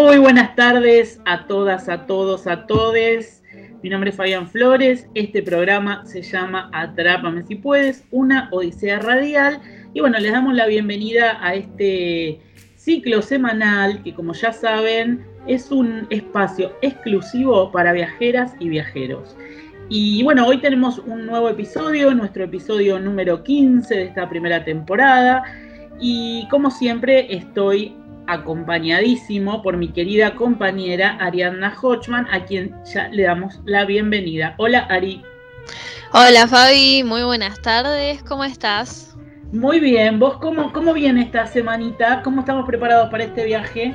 Muy buenas tardes a todas, a todos, a todes. Mi nombre es Fabián Flores. Este programa se llama Atrápame si puedes, una odisea radial. Y bueno, les damos la bienvenida a este ciclo semanal que como ya saben es un espacio exclusivo para viajeras y viajeros. Y bueno, hoy tenemos un nuevo episodio, nuestro episodio número 15 de esta primera temporada. Y como siempre estoy acompañadísimo por mi querida compañera Ariadna Hochman, a quien ya le damos la bienvenida. Hola Ari. Hola Fabi, muy buenas tardes, ¿cómo estás? Muy bien, ¿vos cómo, cómo viene esta semanita? ¿Cómo estamos preparados para este viaje?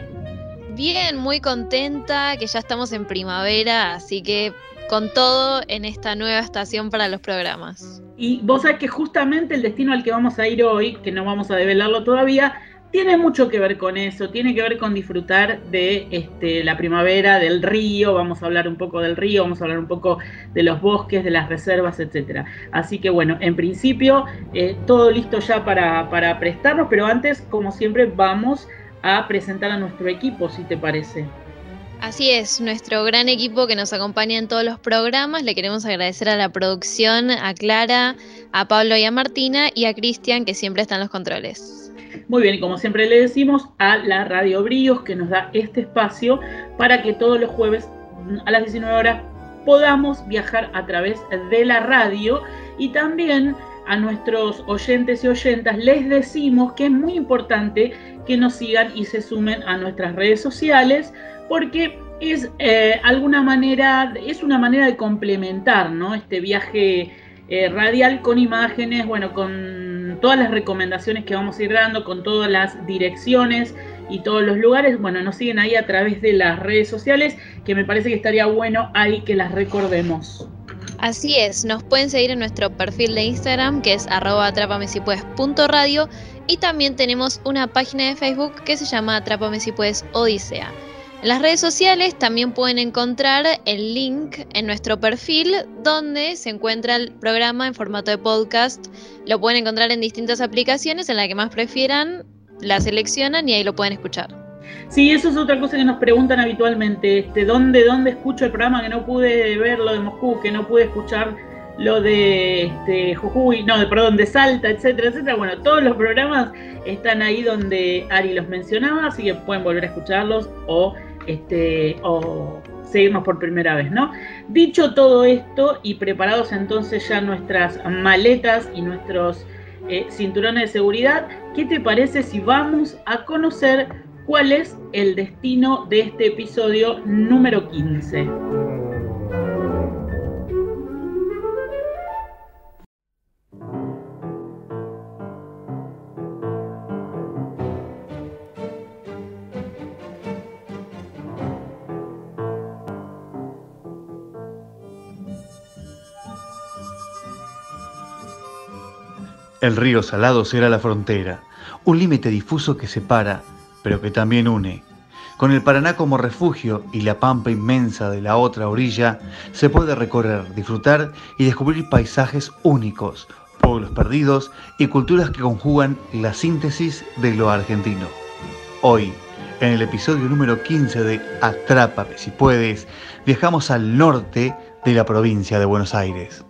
Bien, muy contenta que ya estamos en primavera, así que con todo en esta nueva estación para los programas. Y vos sabés que justamente el destino al que vamos a ir hoy, que no vamos a develarlo todavía, tiene mucho que ver con eso, tiene que ver con disfrutar de este, la primavera, del río, vamos a hablar un poco del río, vamos a hablar un poco de los bosques, de las reservas, etcétera. Así que bueno, en principio eh, todo listo ya para, prestarnos, pero antes, como siempre, vamos a presentar a nuestro equipo, si te parece. Así es, nuestro gran equipo que nos acompaña en todos los programas. Le queremos agradecer a la producción, a Clara, a Pablo y a Martina y a Cristian que siempre están en los controles. Muy bien, y como siempre le decimos, a la Radio Bríos que nos da este espacio para que todos los jueves a las 19 horas podamos viajar a través de la radio y también a nuestros oyentes y oyentas les decimos que es muy importante que nos sigan y se sumen a nuestras redes sociales porque es eh, alguna manera, es una manera de complementar ¿no? este viaje eh, radial con imágenes, bueno, con todas las recomendaciones que vamos a ir dando, con todas las direcciones y todos los lugares. Bueno, nos siguen ahí a través de las redes sociales, que me parece que estaría bueno ahí que las recordemos. Así es, nos pueden seguir en nuestro perfil de Instagram, que es arroba y también tenemos una página de Facebook que se llama Atrápame si Odisea. En las redes sociales también pueden encontrar el link en nuestro perfil donde se encuentra el programa en formato de podcast. Lo pueden encontrar en distintas aplicaciones, en la que más prefieran, la seleccionan y ahí lo pueden escuchar. Sí, eso es otra cosa que nos preguntan habitualmente, este, ¿dónde, ¿dónde escucho el programa que no pude ver lo de Moscú, que no pude escuchar lo de este, Jujuy, no, de, perdón, de Salta, etcétera, etcétera? Bueno, todos los programas están ahí donde Ari los mencionaba, así que pueden volver a escucharlos o este, o seguimos por primera vez, ¿no? Dicho todo esto y preparados entonces ya nuestras maletas y nuestros eh, cinturones de seguridad, ¿qué te parece si vamos a conocer cuál es el destino de este episodio número 15? El río Salado será la frontera, un límite difuso que separa, pero que también une. Con el Paraná como refugio y la pampa inmensa de la otra orilla, se puede recorrer, disfrutar y descubrir paisajes únicos, pueblos perdidos y culturas que conjugan la síntesis de lo argentino. Hoy, en el episodio número 15 de Atrápame si puedes, viajamos al norte de la provincia de Buenos Aires.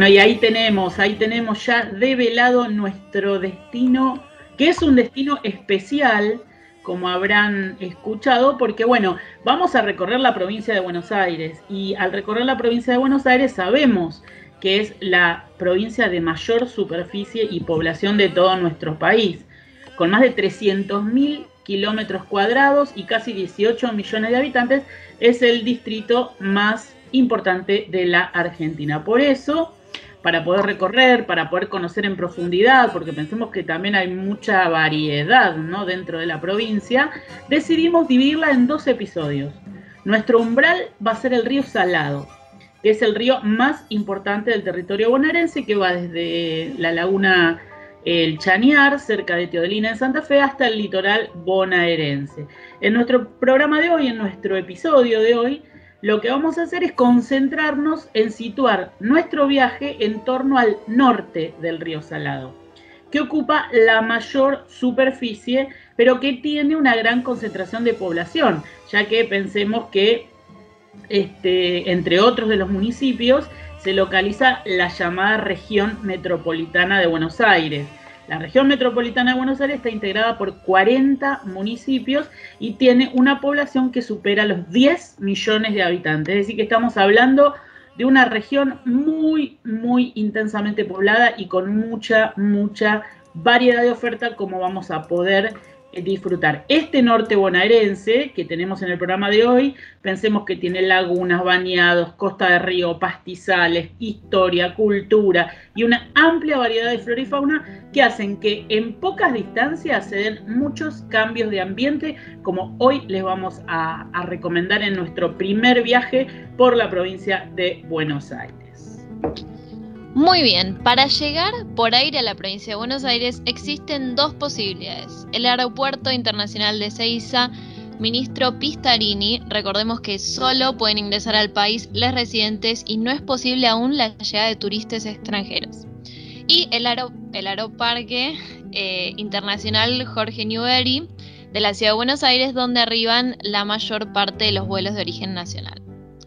Bueno, y ahí tenemos, ahí tenemos ya develado nuestro destino, que es un destino especial, como habrán escuchado, porque bueno, vamos a recorrer la provincia de Buenos Aires y al recorrer la provincia de Buenos Aires sabemos que es la provincia de mayor superficie y población de todo nuestro país, con más de 300.000 kilómetros cuadrados y casi 18 millones de habitantes, es el distrito más importante de la Argentina. Por eso, para poder recorrer, para poder conocer en profundidad, porque pensemos que también hay mucha variedad ¿no? dentro de la provincia, decidimos dividirla en dos episodios. Nuestro umbral va a ser el río Salado, que es el río más importante del territorio bonaerense, que va desde la laguna El Chañar, cerca de Teodolina en Santa Fe, hasta el litoral bonaerense. En nuestro programa de hoy, en nuestro episodio de hoy, lo que vamos a hacer es concentrarnos en situar nuestro viaje en torno al norte del río Salado, que ocupa la mayor superficie, pero que tiene una gran concentración de población, ya que pensemos que, este, entre otros de los municipios, se localiza la llamada región metropolitana de Buenos Aires la región metropolitana de Buenos Aires está integrada por 40 municipios y tiene una población que supera los 10 millones de habitantes. Es decir, que estamos hablando de una región muy, muy intensamente poblada y con mucha, mucha variedad de oferta como vamos a poder disfrutar. Este norte bonaerense que tenemos en el programa de hoy, pensemos que tiene lagunas, bañados, costa de río, pastizales, historia, cultura y una amplia variedad de flora y fauna que hacen que en pocas distancias se den muchos cambios de ambiente, como hoy les vamos a, a recomendar en nuestro primer viaje por la provincia de Buenos Aires. Muy bien, para llegar por aire a la provincia de Buenos Aires existen dos posibilidades. El Aeropuerto Internacional de Ceiza, ministro Pistarini, recordemos que solo pueden ingresar al país los residentes y no es posible aún la llegada de turistas extranjeros. Y el, Aeroparque eh, Internacional Jorge Newbery de la Ciudad de Buenos Aires, donde arriban la mayor parte de los vuelos de origen nacional.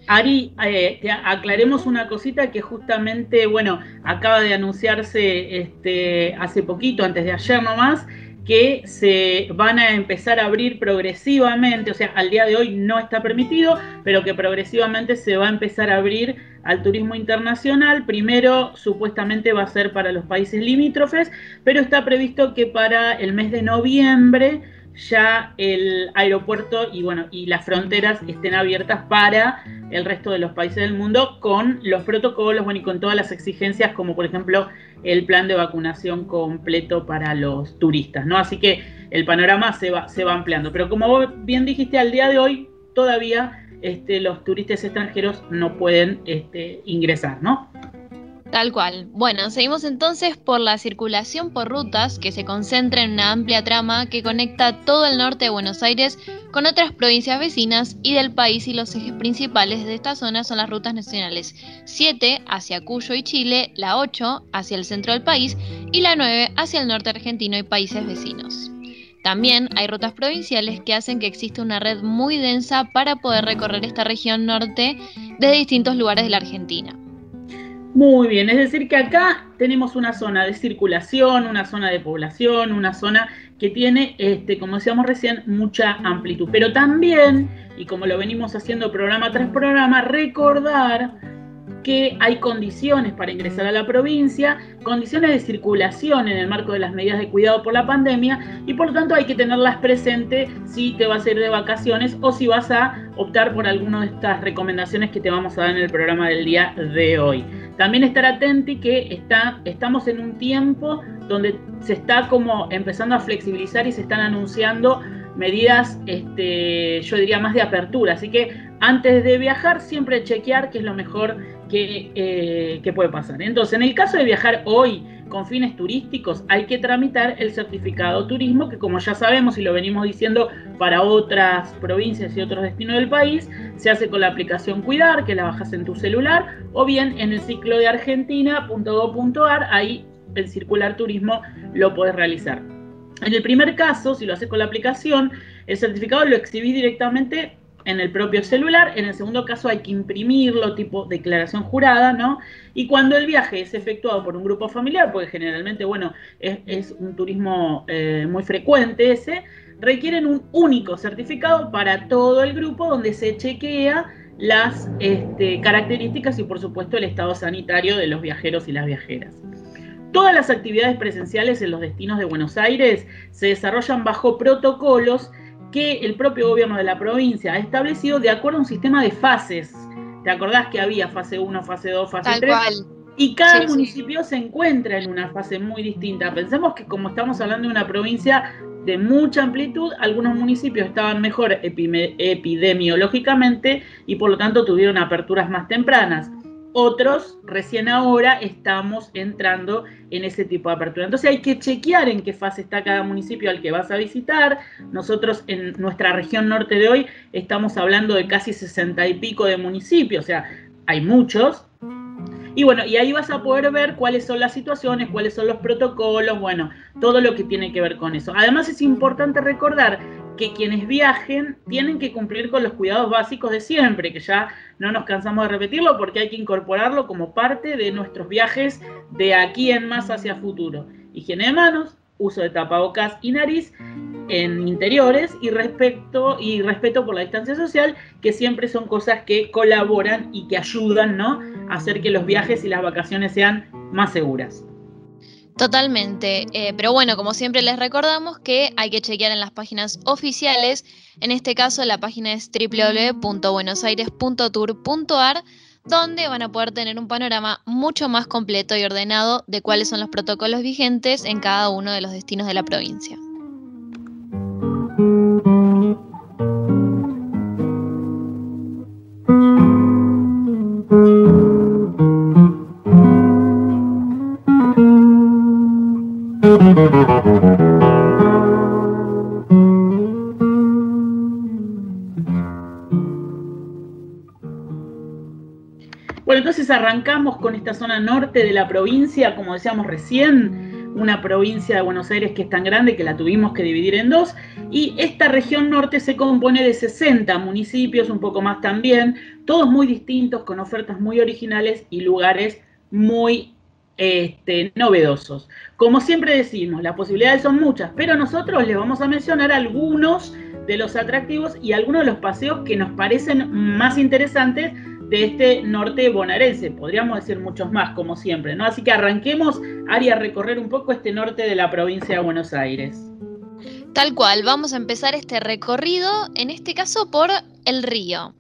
Ari, eh, aclaremos una cosita que justamente, bueno, acaba de anunciarse este, hace poquito, antes de ayer nomás, que se van a empezar a abrir progresivamente, o sea, al día de hoy no está permitido, pero que progresivamente se va a empezar a abrir al turismo internacional. Primero, supuestamente va a ser para los países limítrofes, pero está previsto que para el mes de noviembre ya el aeropuerto y bueno y las fronteras estén abiertas para el resto de los países del mundo con los protocolos bueno y con todas las exigencias como por ejemplo el plan de vacunación completo para los turistas no así que el panorama se va se va ampliando. Pero como vos bien dijiste al día de hoy todavía este, los turistas extranjeros no pueden este, ingresar no Tal cual. Bueno, seguimos entonces por la circulación por rutas que se concentra en una amplia trama que conecta todo el norte de Buenos Aires con otras provincias vecinas y del país y los ejes principales de esta zona son las rutas nacionales 7 hacia Cuyo y Chile, la 8 hacia el centro del país y la 9 hacia el norte argentino y países vecinos. También hay rutas provinciales que hacen que exista una red muy densa para poder recorrer esta región norte desde distintos lugares de la Argentina. Muy bien, es decir que acá tenemos una zona de circulación, una zona de población, una zona que tiene, este, como decíamos recién, mucha amplitud. Pero también, y como lo venimos haciendo programa tras programa, recordar que hay condiciones para ingresar a la provincia, condiciones de circulación en el marco de las medidas de cuidado por la pandemia y por lo tanto hay que tenerlas presentes si te vas a ir de vacaciones o si vas a optar por alguna de estas recomendaciones que te vamos a dar en el programa del día de hoy. También estar atento que está, estamos en un tiempo donde se está como empezando a flexibilizar y se están anunciando medidas, este, yo diría, más de apertura. Así que antes de viajar, siempre chequear qué es lo mejor eh, que, puede pasar. Entonces, en el caso de viajar hoy con fines turísticos, hay que tramitar el certificado turismo, que como ya sabemos y lo venimos diciendo para otras provincias y otros destinos del país, se hace con la aplicación Cuidar, que la bajas en tu celular, o bien en el ciclo de argentina.gov.ar, ahí el circular turismo lo puedes realizar. En el primer caso, si lo haces con la aplicación, el certificado lo exhibís directamente en el propio celular. En el segundo caso hay que imprimirlo, tipo declaración jurada, ¿no? Y cuando el viaje es efectuado por un grupo familiar, porque generalmente, bueno, es, un turismo eh, muy frecuente ese, requieren un único certificado para todo el grupo donde se chequea las este, características y por supuesto el estado sanitario de los viajeros y las viajeras. Todas las actividades presenciales en los destinos de Buenos Aires se desarrollan bajo protocolos que el propio gobierno de la provincia ha establecido de acuerdo a un sistema de fases. ¿Te acordás que había fase 1, fase 2, fase 3? Y cada municipio se encuentra en una fase muy distinta. Pensemos que como estamos hablando de una provincia de mucha amplitud, algunos municipios estaban mejor epidemiológicamente y por lo tanto tuvieron aperturas más tempranas. Otros, recién ahora, estamos entrando en ese tipo de apertura. Entonces hay que chequear en qué fase está cada municipio al que vas a visitar. Nosotros en nuestra región norte de hoy estamos hablando de casi sesenta y pico de municipios, o sea, hay muchos, y bueno, y ahí vas a poder ver cuáles son las situaciones, cuáles son los protocolos, bueno, todo lo que tiene que ver con eso. Además es importante recordar que quienes viajen tienen que cumplir con los cuidados básicos de siempre, que ya no nos cansamos de repetirlo porque hay que incorporarlo como parte de nuestros viajes de aquí en más hacia futuro. Higiene de manos, uso de tapabocas y nariz en interiores y respeto, y respeto por la distancia social, que siempre son cosas que colaboran y que ayudan ¿no? a hacer que los viajes y las vacaciones sean más seguras. Totalmente, eh, pero bueno, como siempre les recordamos que hay que chequear en las páginas oficiales, en este caso la página es www.buenosaires.tour.ar, donde van a poder tener un panorama mucho más completo y ordenado de cuáles son los protocolos vigentes en cada uno de los destinos de la provincia. Entonces arrancamos con esta zona norte de la provincia, como decíamos recién, una provincia de Buenos Aires que es tan grande que la tuvimos que dividir en dos, y esta región norte se compone de 60 municipios, un poco más también, todos muy distintos, con ofertas muy originales y lugares muy este, novedosos. Como siempre decimos, las posibilidades son muchas, pero nosotros les vamos a mencionar algunos de los atractivos y algunos de los paseos que nos parecen más interesantes de este norte bonaerense. Podríamos decir muchos más, como siempre, ¿no? Así que arranquemos, Ari, a recorrer un poco este norte de la provincia de Buenos Aires. Tal cual, vamos a empezar este recorrido, en este caso por el río.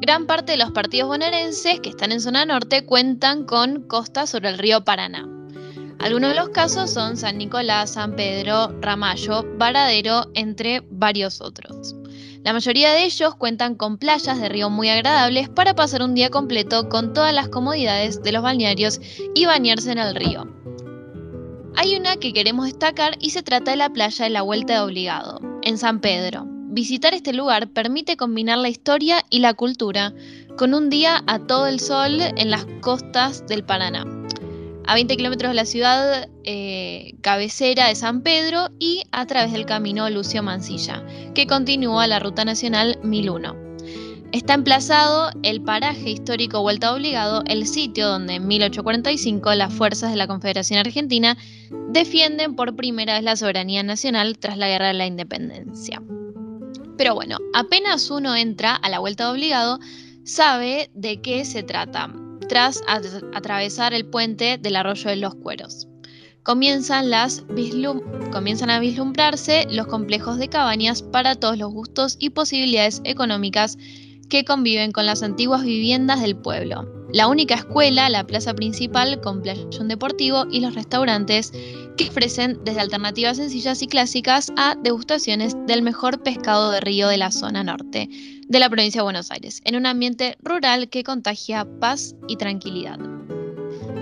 Gran parte de los partidos bonaerenses que están en zona norte cuentan con costas sobre el río Paraná. Algunos de los casos son San Nicolás, San Pedro, Ramallo, Varadero, entre varios otros. La mayoría de ellos cuentan con playas de río muy agradables para pasar un día completo con todas las comodidades de los balnearios y bañarse en el río. Hay una que queremos destacar y se trata de la playa de la Vuelta de Obligado, en San Pedro. Visitar este lugar permite combinar la historia y la cultura con un día a todo el sol en las costas del Paraná a 20 kilómetros de la ciudad eh, cabecera de San Pedro y a través del camino Lucio Mansilla, que continúa la Ruta Nacional 1001. Está emplazado el paraje histórico Vuelta Obligado, el sitio donde en 1845 las fuerzas de la Confederación Argentina defienden por primera vez la soberanía nacional tras la Guerra de la Independencia. Pero bueno, apenas uno entra a la Vuelta Obligado, sabe de qué se trata tras atravesar el puente del arroyo de los cueros. Comienzan, las comienzan a vislumbrarse los complejos de cabañas para todos los gustos y posibilidades económicas que conviven con las antiguas viviendas del pueblo. La única escuela, la plaza principal con playón deportivo y los restaurantes que ofrecen desde alternativas sencillas y clásicas a degustaciones del mejor pescado de río de la zona norte de la provincia de Buenos Aires, en un ambiente rural que contagia paz y tranquilidad.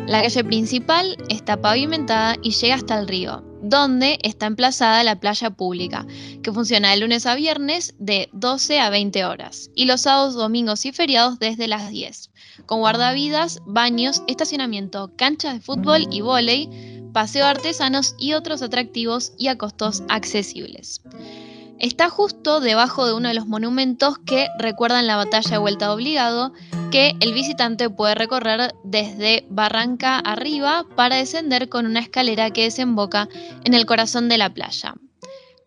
La calle principal está pavimentada y llega hasta el río, donde está emplazada la playa pública, que funciona de lunes a viernes de 12 a 20 horas y los sábados, domingos y feriados desde las 10, con guardavidas, baños, estacionamiento, canchas de fútbol y vóley, paseo artesanos y otros atractivos y a costos accesibles. Está justo debajo de uno de los monumentos que recuerdan la batalla de Vuelta Obligado, que el visitante puede recorrer desde Barranca arriba para descender con una escalera que desemboca en el corazón de la playa.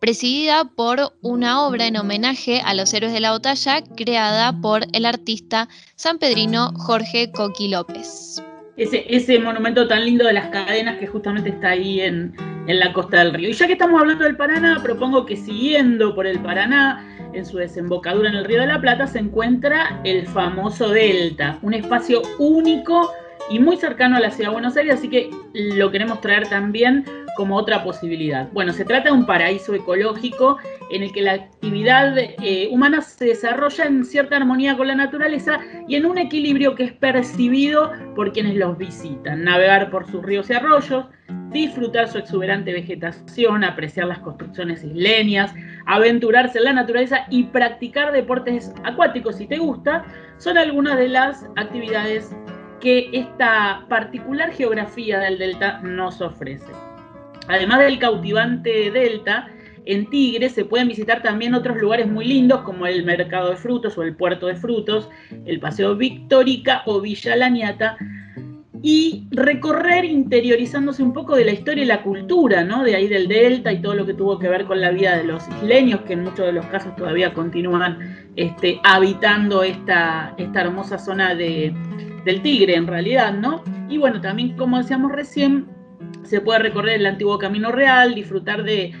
Presidida por una obra en homenaje a los héroes de la batalla creada por el artista sanpedrino Jorge Coqui López ese, monumento tan lindo de las cadenas que justamente está ahí en, en la costa del río. Y ya que estamos hablando del Paraná, propongo que siguiendo por el Paraná, en su desembocadura en el Río de la Plata, se encuentra el famoso Delta, un espacio único y muy cercano a la ciudad de Buenos Aires, así que lo queremos traer también como otra posibilidad. Bueno, se trata de un paraíso ecológico en el que la actividad eh, humana se desarrolla en cierta armonía con la naturaleza y en un equilibrio que es percibido por quienes los visitan. Navegar por sus ríos y arroyos, disfrutar su exuberante vegetación, apreciar las construcciones isleñas, aventurarse en la naturaleza y practicar deportes acuáticos si te gusta, son algunas de las actividades que esta particular geografía del delta nos ofrece. Además del cautivante delta, en Tigre se pueden visitar también otros lugares muy lindos como el Mercado de Frutos o el Puerto de Frutos, el Paseo Victórica o Villa Lañata, y recorrer interiorizándose un poco de la historia y la cultura, ¿no? De ahí del Delta y todo lo que tuvo que ver con la vida de los isleños, que en muchos de los casos todavía continúan este, habitando esta, esta hermosa zona de, del Tigre, en realidad, ¿no? Y bueno, también, como decíamos recién, se puede recorrer el antiguo Camino Real, disfrutar de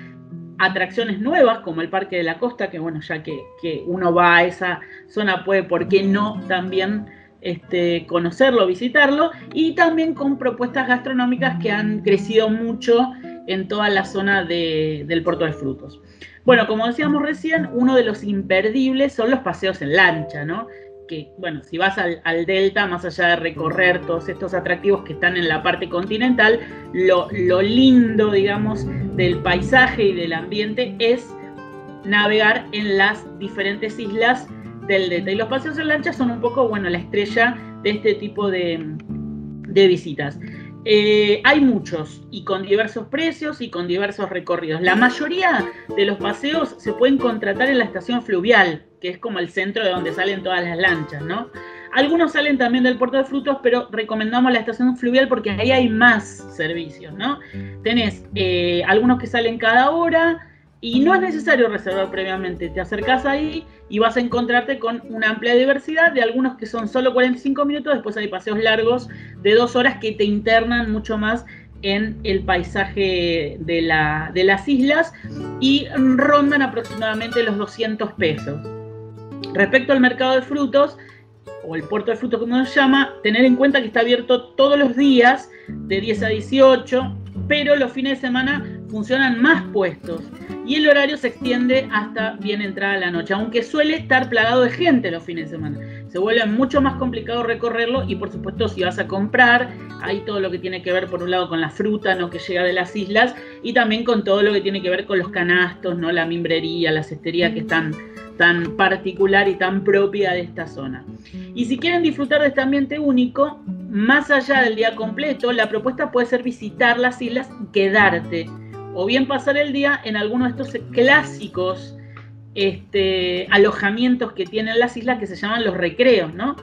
atracciones nuevas como el Parque de la Costa, que bueno, ya que, que uno va a esa zona puede, ¿por qué no también este, conocerlo, visitarlo, y también con propuestas gastronómicas que han crecido mucho en toda la zona del Puerto de Frutos. Bueno, como decíamos recién, uno de los imperdibles son los paseos en lancha, ¿no? Que, bueno, si vas al, delta, más allá de recorrer todos estos atractivos que están en la parte continental, lo, lindo, digamos, del paisaje y del ambiente es navegar en las diferentes islas del delta. Y los paseos en lancha son un poco, bueno, la estrella de este tipo de, visitas. Eh, hay muchos y con diversos precios y con diversos recorridos. La mayoría de los paseos se pueden contratar en la estación fluvial, que es como el centro de donde salen todas las lanchas, ¿no? Algunos salen también del puerto de frutos, pero recomendamos la estación fluvial porque ahí hay más servicios, ¿no? Tenés eh, algunos que salen cada hora, y no es necesario reservar previamente, te acercas ahí y vas a encontrarte con una amplia diversidad de algunos que son solo 45 minutos, después hay paseos largos de dos horas que te internan mucho más en el paisaje de, la, de las islas y rondan aproximadamente los 200 pesos. Respecto al mercado de frutos, o el puerto de frutos como se llama, tener en cuenta que está abierto todos los días de 10 a 18, pero los fines de semana funcionan más puestos y el horario se extiende hasta bien entrada la noche, aunque suele estar plagado de gente los fines de semana. Se vuelve mucho más complicado recorrerlo y por supuesto si vas a comprar, hay todo lo que tiene que ver por un lado con la fruta ¿no? que llega de las islas y también con todo lo que tiene que ver con los canastos, ¿no? la mimbrería, la cestería que están tan particular y tan propia de esta zona. Y si quieren disfrutar de este ambiente único, más allá del día completo, la propuesta puede ser visitar las islas y quedarte o bien pasar el día en alguno de estos clásicos este, alojamientos que tienen las islas que se llaman los recreos, ¿no?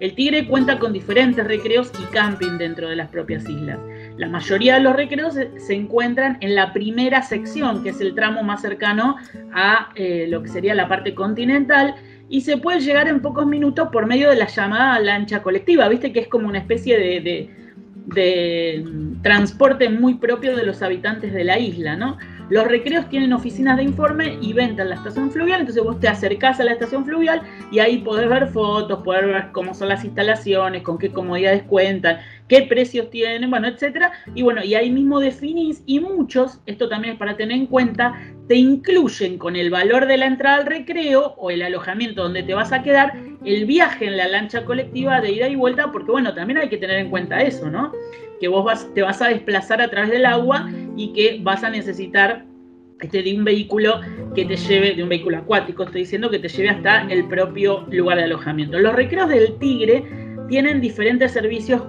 El Tigre cuenta con diferentes recreos y camping dentro de las propias islas. La mayoría de los recreos se, encuentran en la primera sección, que es el tramo más cercano a eh, lo que sería la parte continental, y se puede llegar en pocos minutos por medio de la llamada lancha colectiva, viste que es como una especie de de transporte muy propio de los habitantes de la isla, ¿no? Los recreos tienen oficinas de informe y venta en la estación fluvial, entonces vos te acercás a la estación fluvial y ahí podés ver fotos, poder ver cómo son las instalaciones, con qué comodidades cuentan, qué precios tienen, bueno, etcétera. Y bueno, y ahí mismo definís, y muchos, esto también es para tener en cuenta, te incluyen con el valor de la entrada al recreo o el alojamiento donde te vas a quedar, el viaje en la lancha colectiva de ida y vuelta, porque bueno, también hay que tener en cuenta eso, ¿no? Que vos vas, te vas a desplazar a través del agua y que vas a necesitar este, de un vehículo que te lleve, de un vehículo acuático, estoy diciendo, que te lleve hasta el propio lugar de alojamiento. Los recreos del Tigre tienen diferentes servicios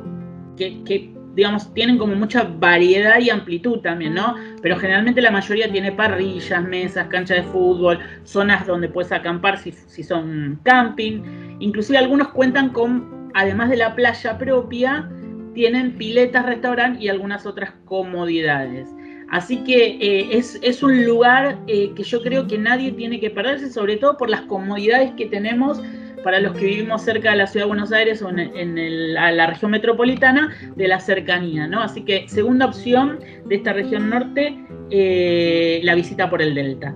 que, digamos, tienen como mucha variedad y amplitud también, ¿no? Pero generalmente la mayoría tiene parrillas, mesas, canchas de fútbol, zonas donde puedes acampar si, si son camping. Inclusive algunos cuentan con, además de la playa propia, tienen piletas, restaurante y algunas otras comodidades. Así que eh, es, un lugar eh, que yo creo que nadie tiene que perderse, sobre todo por las comodidades que tenemos para los que vivimos cerca de la ciudad de Buenos Aires o en, la región metropolitana, de la cercanía. ¿no? Así que segunda opción de esta región norte, eh, la visita por el delta.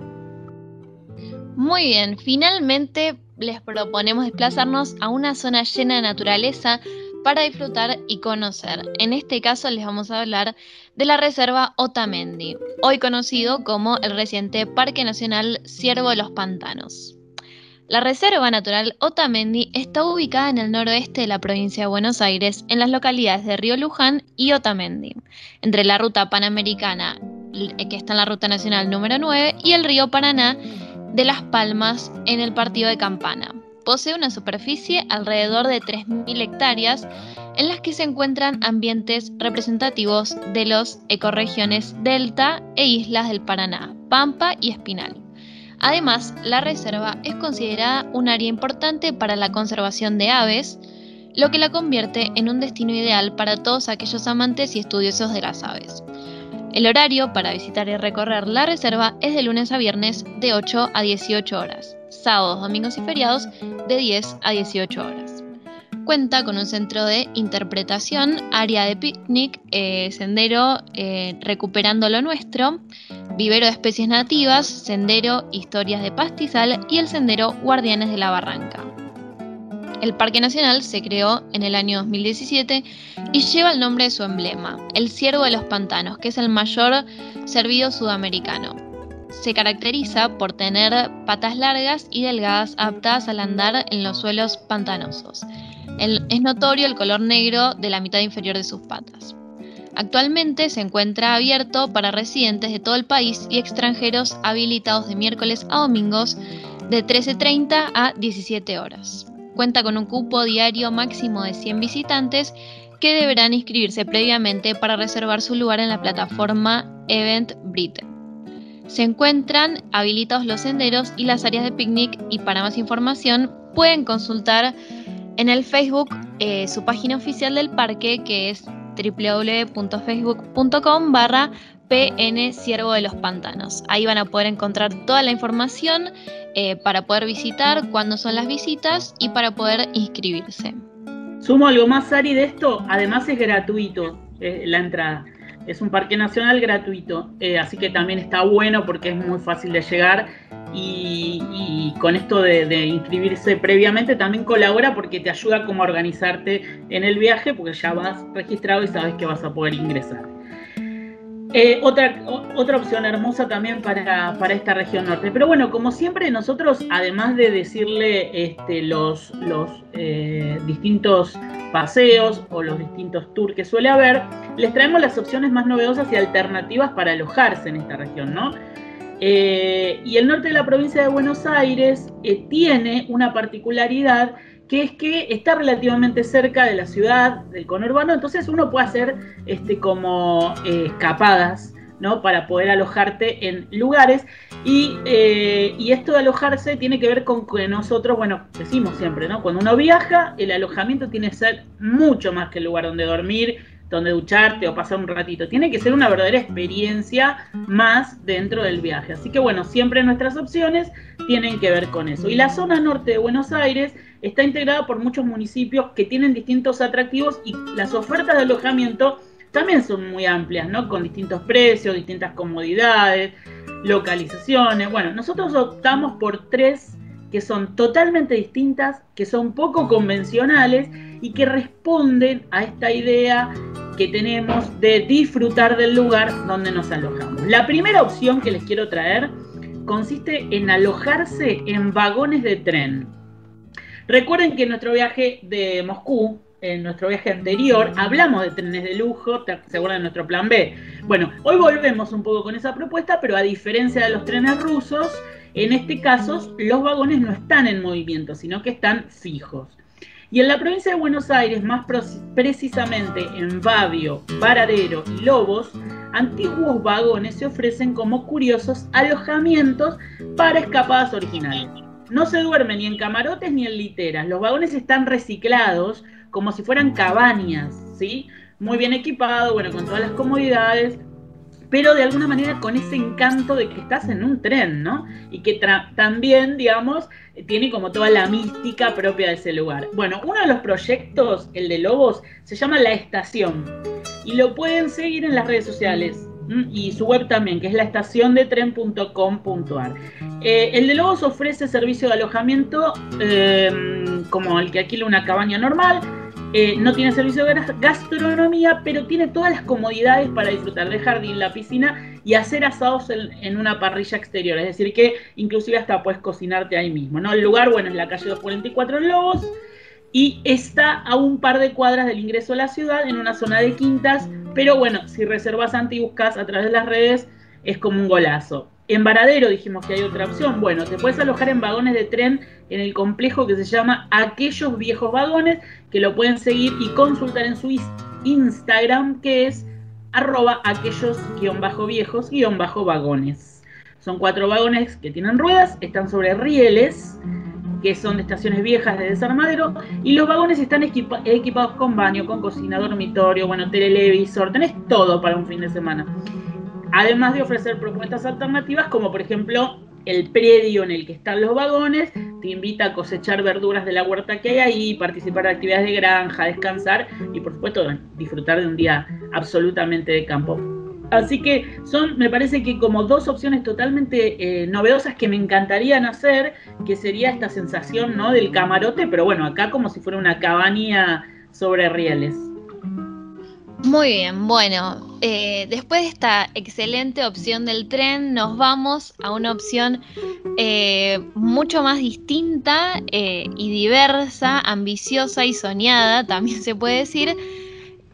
Muy bien, finalmente les proponemos desplazarnos a una zona llena de naturaleza para disfrutar y conocer. En este caso les vamos a hablar de la Reserva Otamendi, hoy conocido como el reciente Parque Nacional Ciervo de los Pantanos. La Reserva Natural Otamendi está ubicada en el noroeste de la provincia de Buenos Aires, en las localidades de Río Luján y Otamendi, entre la ruta panamericana, que está en la ruta nacional número 9, y el río Paraná de Las Palmas, en el partido de Campana. Posee una superficie alrededor de 3.000 hectáreas en las que se encuentran ambientes representativos de las ecorregiones Delta e Islas del Paraná, Pampa y Espinal. Además, la reserva es considerada un área importante para la conservación de aves, lo que la convierte en un destino ideal para todos aquellos amantes y estudiosos de las aves. El horario para visitar y recorrer la reserva es de lunes a viernes de 8 a 18 horas, sábados, domingos y feriados de 10 a 18 horas. Cuenta con un centro de interpretación, área de picnic, eh, sendero eh, Recuperando lo Nuestro, vivero de especies nativas, sendero Historias de Pastizal y el sendero Guardianes de la Barranca. El Parque Nacional se creó en el año 2017 y lleva el nombre de su emblema, el ciervo de los pantanos, que es el mayor cervido sudamericano. Se caracteriza por tener patas largas y delgadas aptas al andar en los suelos pantanosos es notorio el color negro de la mitad inferior de sus patas. Actualmente se encuentra abierto para residentes de todo el país y extranjeros habilitados de miércoles a domingos de 13.30 a 17 horas. Cuenta con un cupo diario máximo de 100 visitantes que deberán inscribirse previamente para reservar su lugar en la plataforma Eventbrite. Se encuentran habilitados los senderos y las áreas de picnic y para más información pueden consultar en el Facebook eh, su página oficial del parque que es www.facebook.com barra PN Ciervo de los Pantanos. Ahí van a poder encontrar toda la información eh, para poder visitar, cuándo son las visitas y para poder inscribirse. Sumo algo más, Sari, de esto. Además es gratuito eh, la entrada. Es un parque nacional gratuito, así que también está bueno porque es muy fácil de llegar y, con esto de, inscribirse previamente también colabora porque te ayuda como a organizarte en el viaje porque ya vas registrado y sabes que vas a poder ingresar. Eh, otra, otra opción hermosa también para, esta región norte. Pero bueno, como siempre, nosotros, además de decirle este, los, los eh, distintos paseos o los distintos tours que suele haber, les traemos las opciones más novedosas y alternativas para alojarse en esta región, ¿no? Eh, y el norte de la provincia de Buenos Aires tiene una particularidad que es que está relativamente cerca de la ciudad, del conurbano, entonces uno puede hacer este, como eh, escapadas, ¿no? Para poder alojarte en lugares. Y, y, esto de alojarse tiene que ver con que nosotros, bueno, decimos siempre, ¿no? Cuando uno viaja, el alojamiento tiene que ser mucho más que el lugar donde dormir, donde ducharte o pasar un ratito. Tiene que ser una verdadera experiencia más dentro del viaje. Así que bueno, siempre nuestras opciones tienen que ver con eso. Y la zona norte de Buenos Aires está integrada por muchos municipios que tienen distintos atractivos y las ofertas de alojamiento también son muy amplias, ¿no? Con distintos precios, distintas comodidades, localizaciones. Bueno, nosotros optamos por tres que son totalmente distintas, que son poco convencionales y que responden a esta idea que tenemos de disfrutar del lugar donde nos alojamos. La primera opción que les quiero traer consiste en alojarse en vagones de tren. Recuerden que en nuestro viaje de Moscú, en nuestro viaje anterior, hablamos de trenes de lujo, ¿se acuerdan de nuestro plan B? Bueno, hoy volvemos un poco con esa propuesta, pero a diferencia de los trenes rusos, en este caso, los vagones no están en movimiento, sino que están fijos. Y en la provincia de Buenos Aires, más precisamente en Babio, Varadero y Lobos, antiguos vagones se ofrecen como curiosos alojamientos para escapadas originales. No se duerme ni en camarotes ni en literas. Los vagones están reciclados como si fueran cabañas, ¿sí? Muy bien equipados, bueno, con todas las comodidades, pero de alguna manera con ese encanto de que estás en un tren, ¿no? Y que también, digamos, tiene como toda la mística propia de ese lugar. Bueno, uno de los proyectos, el de Lobos, se llama La Estación y lo pueden seguir en las redes sociales y su web también, que es la estación de tren.com.ar. Eh, el de Lobos ofrece servicio de alojamiento em, como el que alquila una cabaña normal, Eh, no tiene servicio de gastronomía, pero tiene todas las comodidades para disfrutar del jardín, la piscina y hacer asados en, una parrilla exterior. Es decir, que inclusive hasta puedes cocinarte ahí mismo. ¿no? El lugar, bueno, es la calle 244 en Lobos y está a un par de cuadras del ingreso a la ciudad, en una zona de quintas, pero bueno, si reservas antes y buscas a través de las redes, es como un golazo. En Varadero dijimos que hay otra opción. Bueno, te puedes alojar en vagones de tren en el complejo que se llama Aquellos Viejos Vagones, que lo pueden seguir y consultar en su Instagram, que es arroba aquellos-viejos-vagones. Son cuatro vagones que tienen ruedas, están sobre rieles, que son de estaciones viejas de desarmadero, y los vagones están equipados con baño, con cocina, dormitorio, bueno, televisor, tenés todo para un fin de semana además de ofrecer propuestas alternativas como por ejemplo el predio en el que están los vagones, te invita a cosechar verduras de la huerta que hay ahí, participar de actividades de granja, descansar y por supuesto disfrutar de un día absolutamente de campo. Así que son, me parece que como dos opciones totalmente eh, novedosas que me encantarían hacer, que sería esta sensación ¿no? del camarote, pero bueno, acá como si fuera una cabaña sobre rieles. Muy bien, bueno, eh, después de esta excelente opción del tren, nos vamos a una opción eh, mucho más distinta eh, y diversa, ambiciosa y soñada, también se puede decir.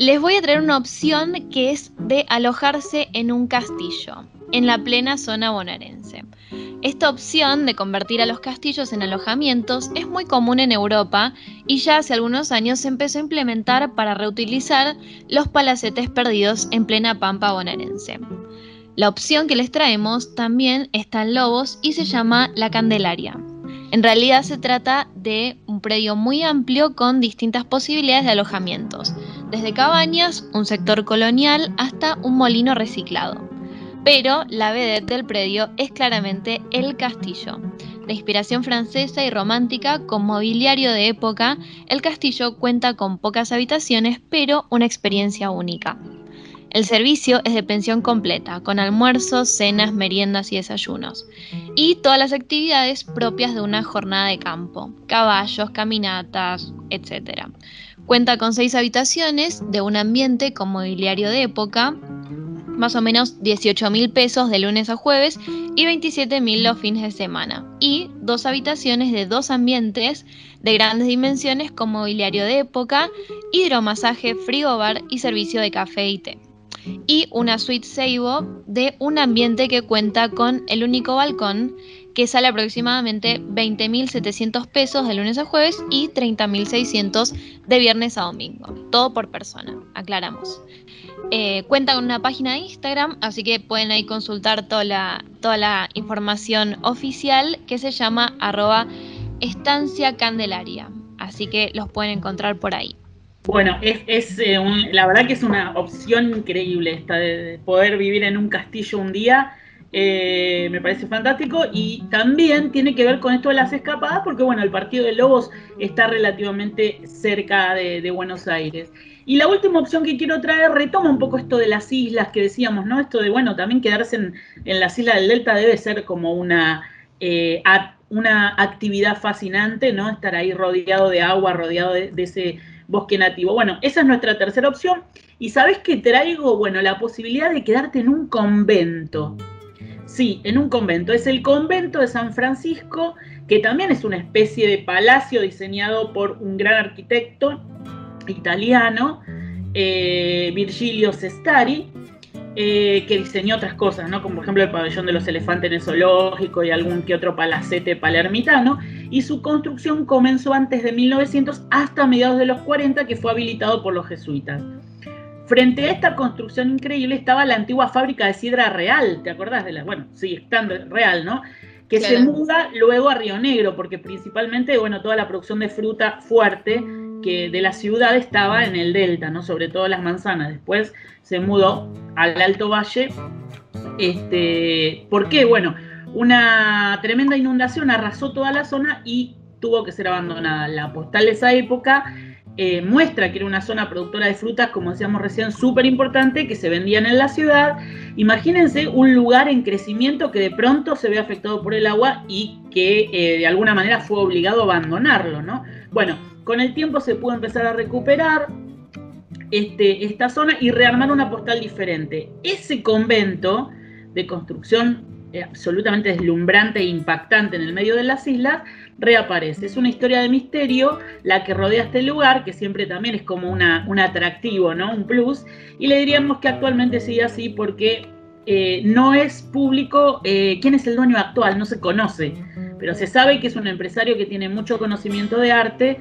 Les voy a traer una opción que es de alojarse en un castillo, en la plena zona bonaerense. Esta opción de convertir a los castillos en alojamientos es muy común en Europa y ya hace algunos años se empezó a implementar para reutilizar los palacetes perdidos en plena pampa bonaerense. La opción que les traemos también está en Lobos y se llama La Candelaria. En realidad se trata de un predio muy amplio con distintas posibilidades de alojamientos, desde cabañas, un sector colonial hasta un molino reciclado pero la vedette del predio es claramente el castillo. De inspiración francesa y romántica, con mobiliario de época, el castillo cuenta con pocas habitaciones, pero una experiencia única. El servicio es de pensión completa, con almuerzos, cenas, meriendas y desayunos. Y todas las actividades propias de una jornada de campo, caballos, caminatas, etc. Cuenta con seis habitaciones de un ambiente con mobiliario de época, más o menos 18 mil pesos de lunes a jueves y 27 mil los fines de semana. Y dos habitaciones de dos ambientes de grandes dimensiones con mobiliario de época, hidromasaje, frigobar y servicio de café y té. Y una suite Seibo de un ambiente que cuenta con el único balcón que sale aproximadamente 20.700 pesos de lunes a jueves y 30.600 de viernes a domingo. Todo por persona, aclaramos. Eh, cuenta con una página de Instagram, así que pueden ahí consultar toda la, toda la información oficial que se llama arroba estancia candelaria. Así que los pueden encontrar por ahí. Bueno, es, eh, la verdad que es una opción increíble esta de poder vivir en un castillo un día. Eh, me parece fantástico y también tiene que ver con esto de las escapadas porque bueno, el partido de Lobos está relativamente cerca de Buenos Aires. Y la última opción que quiero traer retoma un poco esto de las islas que decíamos, ¿no? Esto de, bueno, también quedarse en, las islas del Delta debe ser como una, eh, una actividad fascinante, ¿no? Estar ahí rodeado de agua, rodeado de, ese bosque nativo. Bueno, esa es nuestra tercera opción. Y sabes que traigo, bueno, la posibilidad de quedarte en un convento. Sí, en un convento. Es el convento de San Francisco, que también es una especie de palacio diseñado por un gran arquitecto italiano, eh, Virgilio Sestari, eh, que diseñó otras cosas, ¿no? como por ejemplo el pabellón de los elefantes en el zoológico y algún que otro palacete palermitano, y su construcción comenzó antes de 1900 hasta mediados de los 40, que fue habilitado por los jesuitas. Frente a esta construcción increíble estaba la antigua fábrica de sidra real, ¿te acordás de la? Bueno, sí, estando real, ¿no? Que se muda luego a Río Negro, porque principalmente, bueno, toda la producción de fruta fuerte que de la ciudad estaba en el delta, ¿no? Sobre todo las manzanas. Después se mudó al Alto Valle. Este, ¿Por qué? Bueno, una tremenda inundación arrasó toda la zona y tuvo que ser abandonada. La postal de esa época eh, muestra que era una zona productora de frutas, como decíamos recién, súper importante, que se vendían en la ciudad. Imagínense un lugar en crecimiento que de pronto se ve afectado por el agua y que eh, de alguna manera fue obligado a abandonarlo, ¿no? Bueno, con el tiempo se pudo empezar a recuperar este, esta zona y rearmar una postal diferente. Ese convento de construcción absolutamente deslumbrante e impactante en el medio de las islas, reaparece. Es una historia de misterio la que rodea este lugar, que siempre también es como una, un atractivo, ¿no? Un plus. Y le diríamos que actualmente sigue así porque eh, no es público eh, quién es el dueño actual, no se conoce, pero se sabe que es un empresario que tiene mucho conocimiento de arte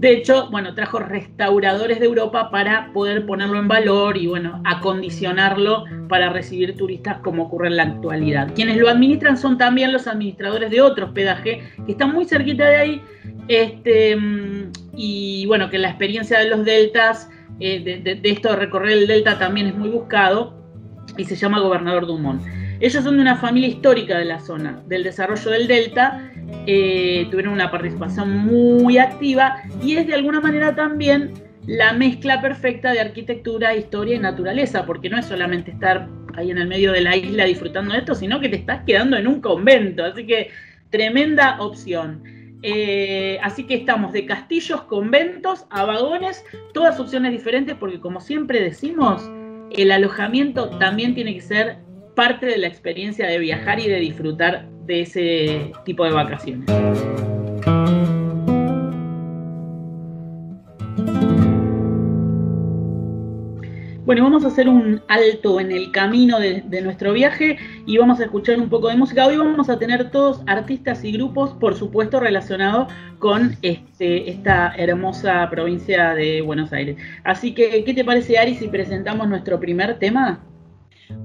de hecho, bueno, trajo restauradores de Europa para poder ponerlo en valor y, bueno, acondicionarlo para recibir turistas como ocurre en la actualidad. Quienes lo administran son también los administradores de otro hospedaje que están muy cerquita de ahí. Este, y bueno, que la experiencia de los deltas, eh, de, de esto de recorrer el delta también es muy buscado y se llama Gobernador Dumont. Ellos son de una familia histórica de la zona, del desarrollo del delta, eh, tuvieron una participación muy activa y es de alguna manera también la mezcla perfecta de arquitectura, historia y naturaleza, porque no es solamente estar ahí en el medio de la isla disfrutando de esto, sino que te estás quedando en un convento, así que tremenda opción. Eh, así que estamos de castillos, conventos, a vagones, todas opciones diferentes, porque como siempre decimos, el alojamiento también tiene que ser parte de la experiencia de viajar y de disfrutar de ese tipo de vacaciones. Bueno, vamos a hacer un alto en el camino de, nuestro viaje y vamos a escuchar un poco de música. Hoy vamos a tener todos artistas y grupos, por supuesto, relacionados con este, esta hermosa provincia de Buenos Aires. Así que, ¿qué te parece, Ari, si presentamos nuestro primer tema?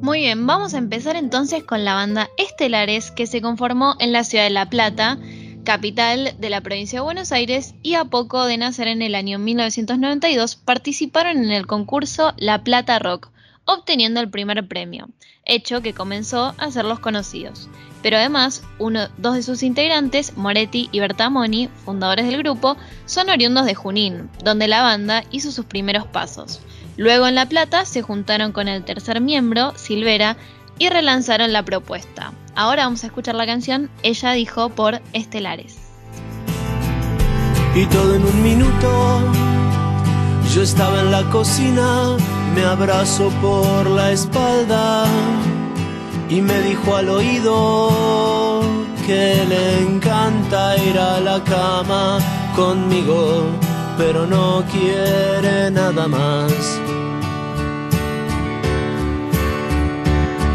Muy bien, vamos a empezar entonces con la banda Estelares que se conformó en la ciudad de La Plata, capital de la provincia de Buenos Aires, y a poco de nacer en el año 1992 participaron en el concurso La Plata Rock, obteniendo el primer premio, hecho que comenzó a hacerlos conocidos. Pero además, uno, dos de sus integrantes, Moretti y Bertamoni, fundadores del grupo, son oriundos de Junín, donde la banda hizo sus primeros pasos. Luego en La Plata se juntaron con el tercer miembro, Silvera, y relanzaron la propuesta. Ahora vamos a escuchar la canción Ella dijo por Estelares. Y todo en un minuto, yo estaba en la cocina, me abrazó por la espalda y me dijo al oído que le encanta ir a la cama conmigo, pero no quiere nada más.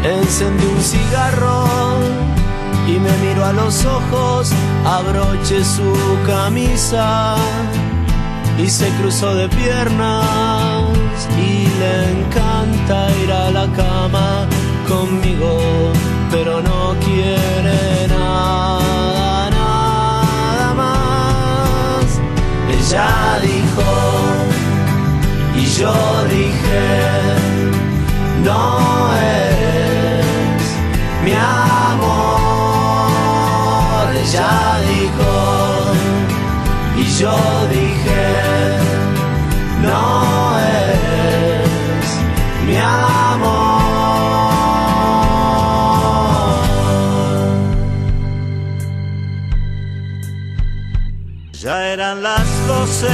Encendí un cigarro y me miro a los ojos, abroché su camisa y se cruzó de piernas y le encanta ir a la cama conmigo, pero no quiere Ella dijo y yo dije, no eres mi amor. Ella dijo y yo las doce,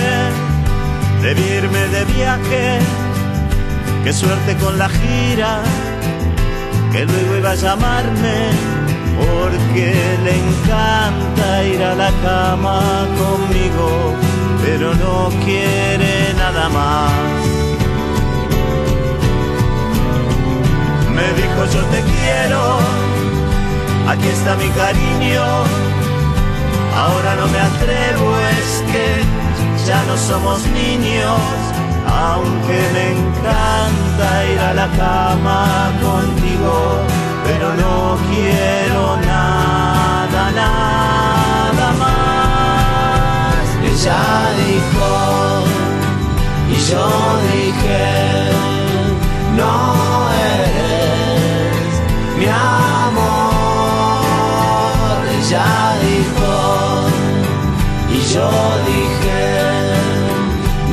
debí irme de viaje, qué suerte con la gira, que luego iba a llamarme, porque le encanta ir a la cama conmigo, pero no quiere nada más. Me dijo yo te quiero, aquí está mi cariño Ahora no me atrevo, es que ya no somos niños, aunque me encanta ir a la cama contigo, pero no quiero nada, nada más. Ella dijo y yo dije, no eres mi amor. Ella dijo y yo dije,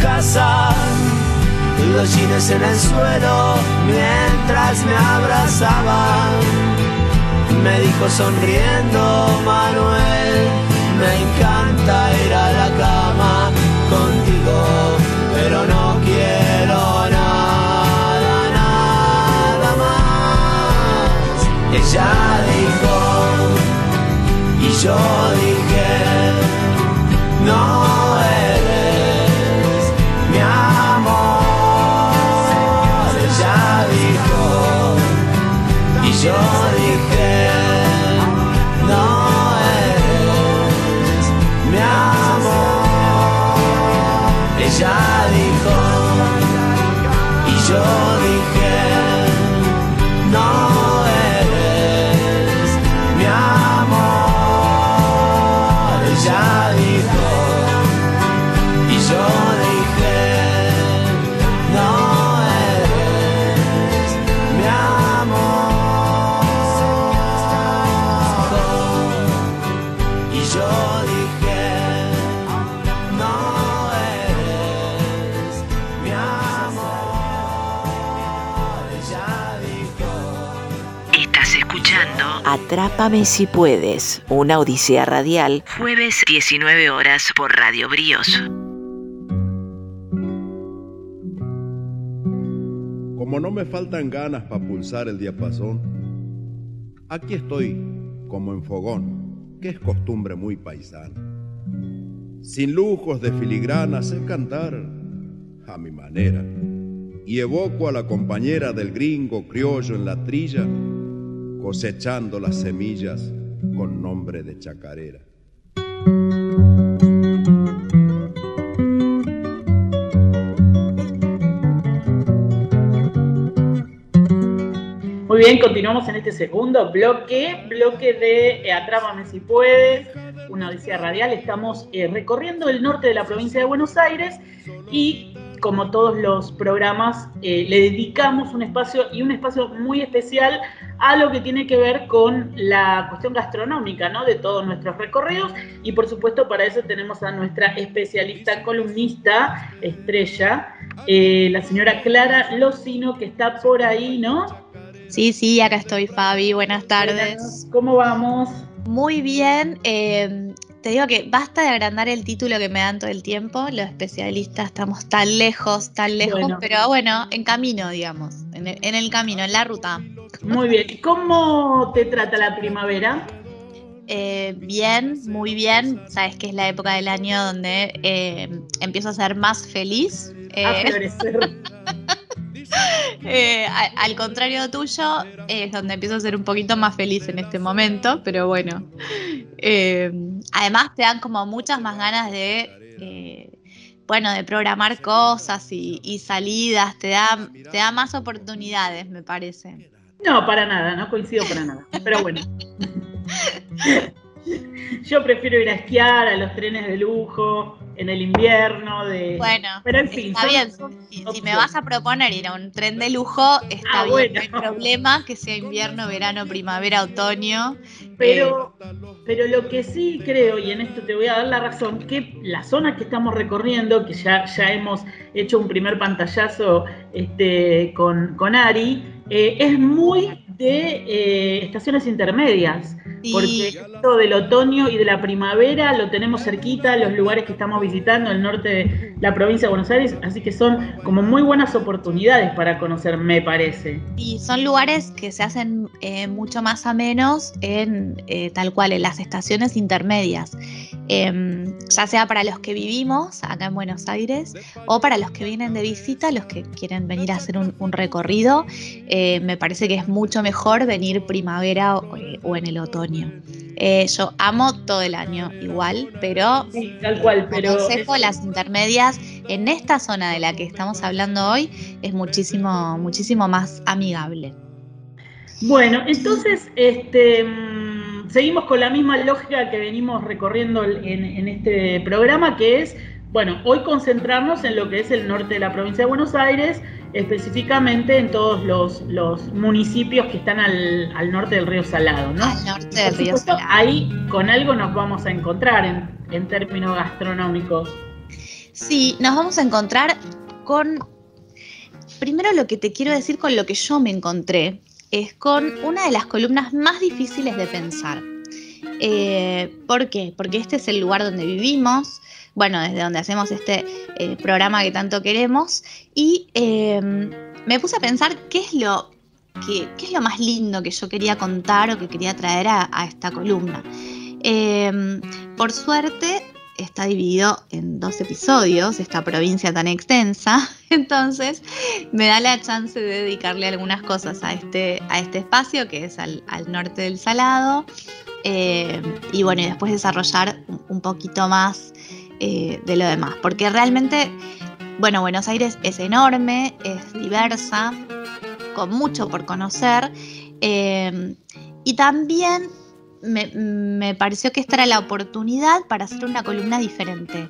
casa, los jeans en el suelo mientras me abrazaban. Me dijo sonriendo Manuel, me encanta ir a la cama contigo, pero no quiero nada, nada más. Ella dijo, y yo dije, no y yo dije, no eres mi amor. Ella dijo, y yo dije, Atrápame si puedes, una odisea radial jueves 19 horas por Radio Bríos. Como no me faltan ganas para pulsar el diapasón, aquí estoy como en fogón, que es costumbre muy paisana. Sin lujos de filigrana sé cantar a mi manera y evoco a la compañera del gringo criollo en la trilla, cosechando las semillas con nombre de chacarera. Muy bien, continuamos en este segundo bloque, bloque de eh, Atrápame si puedes, una odisea radial. Estamos eh, recorriendo el norte de la provincia de Buenos Aires y como todos los programas eh, le dedicamos un espacio y un espacio muy especial a lo que tiene que ver con la cuestión gastronómica ¿no? de todos nuestros recorridos y por supuesto para eso tenemos a nuestra especialista columnista estrella, eh, la señora Clara Locino que está por ahí, ¿no? Sí, sí, acá estoy, Fabi. Buenas tardes. ¿Cómo vamos? Muy bien. eh, te digo que basta de agrandar el título que me dan todo el tiempo. Los especialistas estamos tan lejos, tan lejos, Bueno. pero bueno, en camino, digamos. En el, en el camino, en la ruta. Muy bien. ¿Cómo te trata la primavera? Eh, bien, muy bien. Sabes que es la época del año donde eh, empiezo a ser más feliz. Eh, A florecer. Eh, al contrario tuyo, es donde empiezo a ser un poquito más feliz en este momento, pero bueno. Eh, además te dan como muchas más ganas de, eh, bueno, de programar cosas y, y salidas, te da, te da más oportunidades, me parece. No, para nada, no coincido para nada. Pero bueno. Yo prefiero ir a esquiar a los trenes de lujo en el invierno. De... Bueno, pero en fin. está bien. Si, si me vas a proponer ir a un tren de lujo, está Ah, bien, bueno. no hay problema, que sea invierno, verano, primavera, otoño. Pero, pero lo que sí creo, y en esto te voy a dar la razón, que la zona que estamos recorriendo, que ya, ya hemos hecho un primer pantallazo este, con, con Ari, eh, es muy de eh, estaciones intermedias. Sí. Porque esto del otoño y de la primavera lo tenemos cerquita, los lugares que estamos visitando, el norte de la provincia de Buenos Aires, así que son como muy buenas oportunidades para conocer, me parece. Y son lugares que se hacen eh, mucho más amenos en eh, tal cual, en las estaciones intermedias. Em, ya sea para los que vivimos acá en Buenos Aires o para los que vienen de visita, los que quieren venir a hacer un, un recorrido, me parece que es mucho mejor venir primavera o, eh, o en el otoño. Eh, yo amo todo el año igual, pero Sí, tal cual, pero aconsejo las intermedias en esta zona de la que estamos hablando hoy es muchísimo, muchísimo más amigable. Bueno, entonces, este, mm, seguimos con la misma lógica que venimos recorriendo en, en este programa, que es, bueno, hoy concentrarnos en lo que es el norte de la provincia de Buenos Aires, específicamente en todos los, los municipios que están al, al norte del río Salado, ¿no? Al norte del río supuesto, Salado. ahí con algo nos vamos a encontrar en, en términos gastronómicos. Sí, nos vamos a encontrar con, primero lo que te quiero decir con lo que yo me encontré, es con una de las columnas más difíciles de pensar. Eh, ¿Por qué? Porque este es el lugar donde vivimos, bueno, desde donde hacemos este eh, programa que tanto queremos, y eh, me puse a pensar qué es lo qué, es lo más lindo que yo quería contar o que quería traer a, esta columna. por suerte, está dividido en dos episodios, esta provincia tan extensa, entonces me da la chance de dedicarle algunas cosas a este, a este espacio que es al, norte del Salado. Eh, y bueno, y después desarrollar un poquito más eh, de lo demás, porque realmente, bueno, Buenos Aires es enorme, es diversa, con mucho por conocer. Eh, y también me, pareció que esta era la oportunidad para hacer una columna diferente.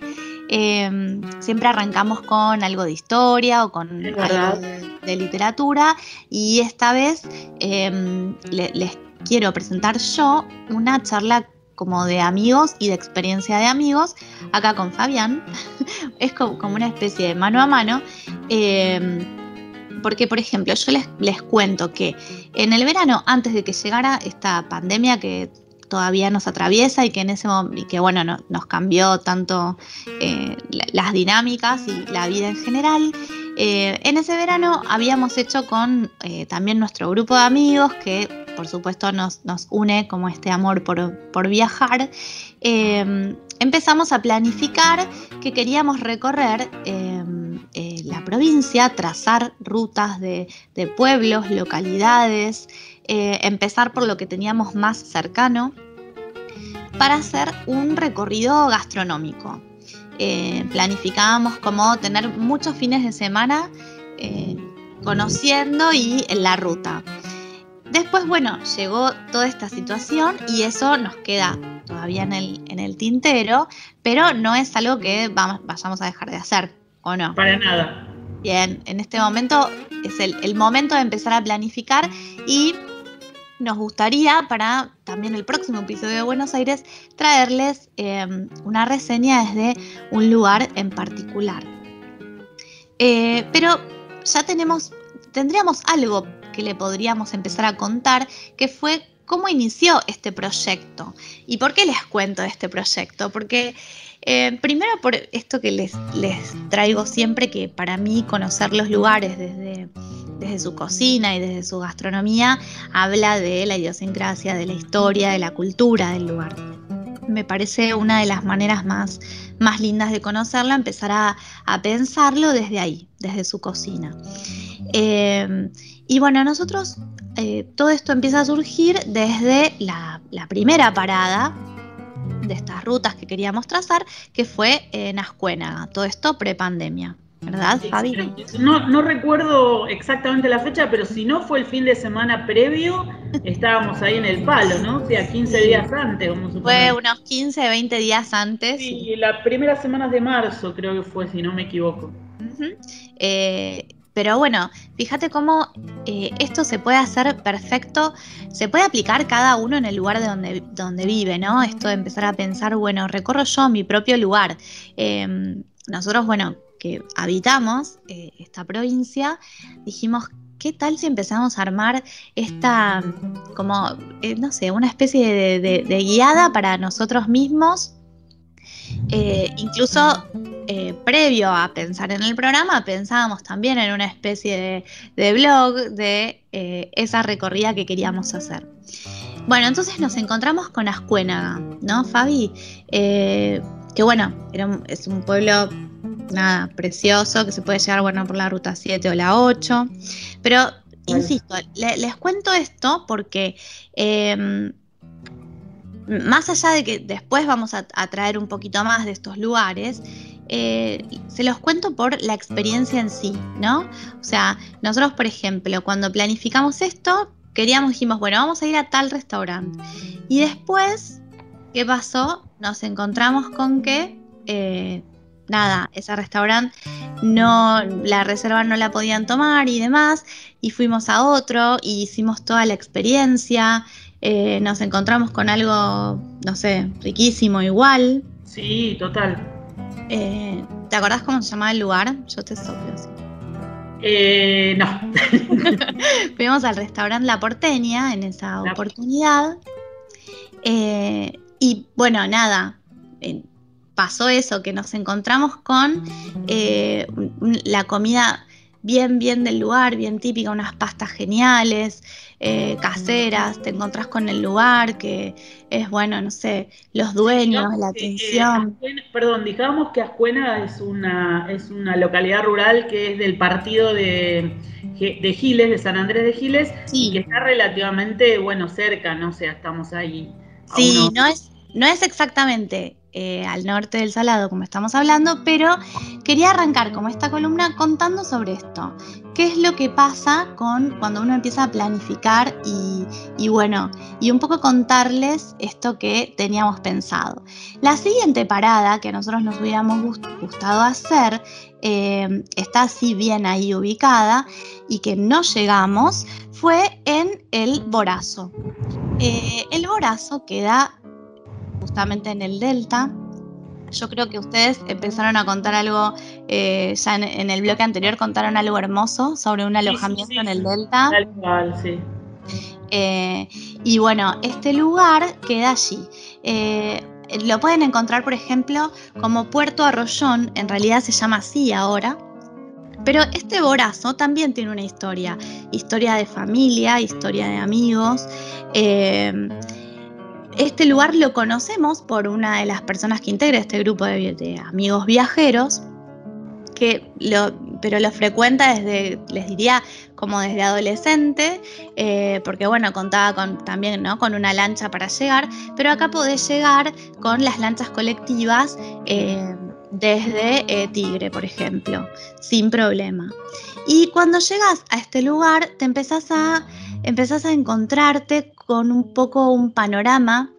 Em, siempre arrancamos con algo de historia o con algo de, literatura y esta vez em, les quiero presentar yo una charla como de amigos y de experiencia de amigos, acá con Fabián. es como, una especie de mano a mano. Em, porque, por ejemplo, yo les, les cuento que en el verano, antes de que llegara esta pandemia que todavía nos atraviesa y que en ese que bueno nos cambió tanto eh, las dinámicas y la vida en general. Eh, en ese verano habíamos hecho con eh, también nuestro grupo de amigos que por supuesto nos, nos une como este amor por, por viajar. empezamos a planificar que queríamos recorrer la provincia, trazar rutas de, de pueblos, localidades, eh, empezar por lo que teníamos más cercano para hacer un recorrido gastronómico. Eh, planificábamos como tener muchos fines de semana eh, conociendo y en la ruta. Después, bueno, llegó toda esta situación y eso nos queda todavía en el, en el tintero, pero no es algo que vamos, vayamos a dejar de hacer, ¿o no? Para nada. Bien, en este momento es el, el momento de empezar a planificar y nos gustaría para también el próximo episodio de Buenos Aires traerles em, una reseña desde un lugar en particular. Eh, pero ya tenemos, tendríamos algo que le podríamos empezar a contar, que fue cómo inició este proyecto. ¿Y por qué les cuento este proyecto? Porque eh, primero por esto que les, les traigo siempre, que para mí conocer los lugares desde desde su cocina y desde su gastronomía, habla de la idiosincrasia, de la historia, de la cultura del lugar. Me parece una de las maneras más, más lindas de conocerlo, empezar a, pensarlo desde ahí, desde su cocina. Eh, y bueno, nosotros eh, todo esto empieza a surgir desde la, la primera parada de estas rutas que queríamos trazar, que fue en Ascuénaga, todo esto prepandemia. ¿Verdad, Fabi? No, no recuerdo exactamente la fecha, pero si no fue el fin de semana previo, estábamos ahí en el palo, ¿no? O sea, 15 días antes, vamos a Fue unos 15, 20 días antes. Sí, las primeras semanas de marzo creo que fue, si no me equivoco. Eh, pero bueno, fíjate cómo eh, esto se puede hacer perfecto, se puede aplicar cada uno en el lugar de donde, donde vive, ¿no? Esto de empezar a pensar, bueno, recorro yo mi propio lugar. Em, nosotros, bueno, que habitamos eh, esta provincia, dijimos, ¿qué tal si empezamos a armar esta, como, eh, no sé, una especie de, guiada para nosotros mismos? Eh, incluso previo a pensar en el programa, pensábamos también en una especie de, blog de esa recorrida que queríamos hacer. Bueno, entonces nos encontramos con Ascuénaga, ¿no, Fabi? que bueno, es un pueblo nada, precioso, que se puede llegar, bueno, por la ruta 7 o la 8. Pero, insisto, les cuento esto porque más allá de que después vamos a, traer un poquito más de estos lugares, eh, se los cuento por la experiencia en sí, ¿no? O sea, nosotros, por ejemplo, cuando planificamos esto, queríamos, dijimos, bueno, vamos a ir a tal restaurante. Y después, ¿qué pasó? Nos encontramos con que eh, nada, ese restaurante no, la reserva no la podían tomar y demás, y fuimos a otro y hicimos toda la experiencia, eh, nos encontramos con algo, no sé, riquísimo igual. Sí, total. Eh, ¿Te acordás cómo se llamaba el lugar? Yo te soplo así. Eh, no. Fuimos al restaurante La Porteña en esa oportunidad. Eh, y bueno, nada, eh, pasó eso, que nos encontramos con eh, la comida bien, bien del lugar, bien típica, unas pastas geniales, eh, caseras, te encontrás con el lugar, que es bueno, no sé, los dueños, Digamos la que, eh, atención. Ascuena- perdón, digamos que Ascuena es una, es una localidad rural que es del partido de, de Giles, de San Andrés de Giles, y que está relativamente, bueno, cerca, no sé, estamos ahí. Sí, unos- no es, no es exactamente eh, al norte del Salado como estamos hablando, pero quería arrancar como esta columna contando sobre esto. ¿Qué es lo que pasa con cuando uno empieza a planificar y, bueno, y un poco contarles esto que teníamos pensado? La siguiente parada que a nosotros nos hubiéramos gust- gustado hacer eh, está así bien ahí ubicada y que no llegamos fue en el Borazo. Eh, el Borazo queda justamente en el delta. Yo creo que ustedes empezaron a contar algo, eh, ya en, en el bloque anterior contaron algo hermoso sobre un sí, alojamiento sí, en el sí. delta. Tal cual, sí. Eh, y bueno, este lugar queda allí. Eh, lo pueden encontrar, por ejemplo, como Puerto Arroyón, en realidad se llama así ahora. Pero este borazo también tiene una historia, historia de familia, historia de amigos. Eh, este lugar lo conocemos por una de las personas que integra este grupo de, amigos viajeros, que pero lo frecuenta desde, les diría, como desde adolescente, eh, porque bueno, contaba con, también ¿no? con una lancha para llegar, pero acá podés llegar con las lanchas colectivas eh, desde eh, Tigre, por ejemplo, sin problema. Y cuando llegas a este lugar, te empezás a, empezás a encontrarte con un poco un panorama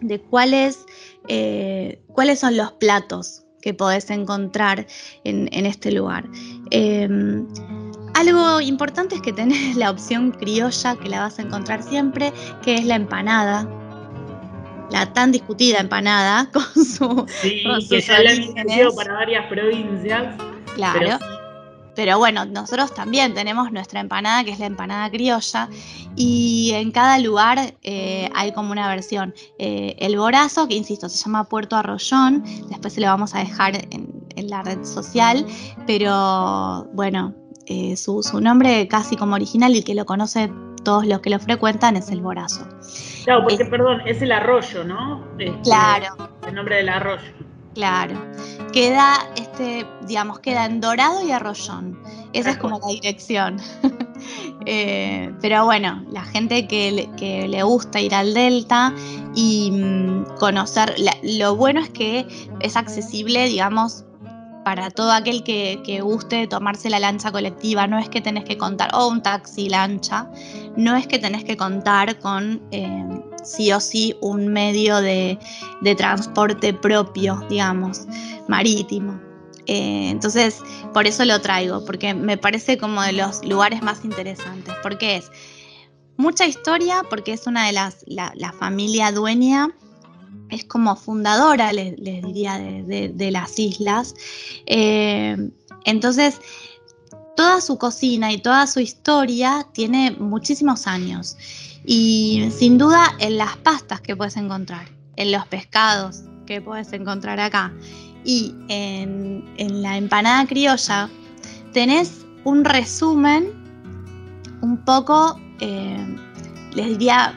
de cuáles, eh, cuáles son los platos que podés encontrar en, en este lugar. Eh, algo importante es que tenés la opción criolla, que la vas a encontrar siempre, que es la empanada. La tan discutida empanada con su... Sí, Con que ya la han para varias provincias. Claro. Pero Pero bueno, nosotros también tenemos nuestra empanada, que es la empanada criolla, y en cada lugar eh, hay como una versión. Eh, el Borazo, que insisto, se llama Puerto Arroyón, después se lo vamos a dejar en, en la red social, pero bueno, eh, su, su nombre casi como original y que lo conoce todos los que lo frecuentan es el Borazo. Claro, porque, Eh, perdón, es el arroyo, ¿no? Este, Claro. El nombre del arroyo. Claro. Queda, este, digamos, queda en Dorado y Arroyón. Esa es como la dirección. Eh, pero bueno, la gente que le, gusta ir al Delta y mm, conocer, lo bueno es que es accesible, digamos, para todo aquel que, que guste tomarse la lancha colectiva. No es que tenés que contar, o un taxi lancha, no es que tenés que contar con eh, sí o sí un medio de, de transporte propio, digamos, marítimo. Eh, entonces, por eso lo traigo, porque me parece como de los lugares más interesantes, porque es mucha historia, porque es una de las, la, familia dueña, es como fundadora, les, diría, de, de- de las islas. Eh, entonces, toda su cocina y toda su historia tiene muchísimos años. Y sin duda en las pastas que puedes encontrar, en los pescados que puedes encontrar acá y en, en la empanada criolla, tenés un resumen un poco, eh, les diría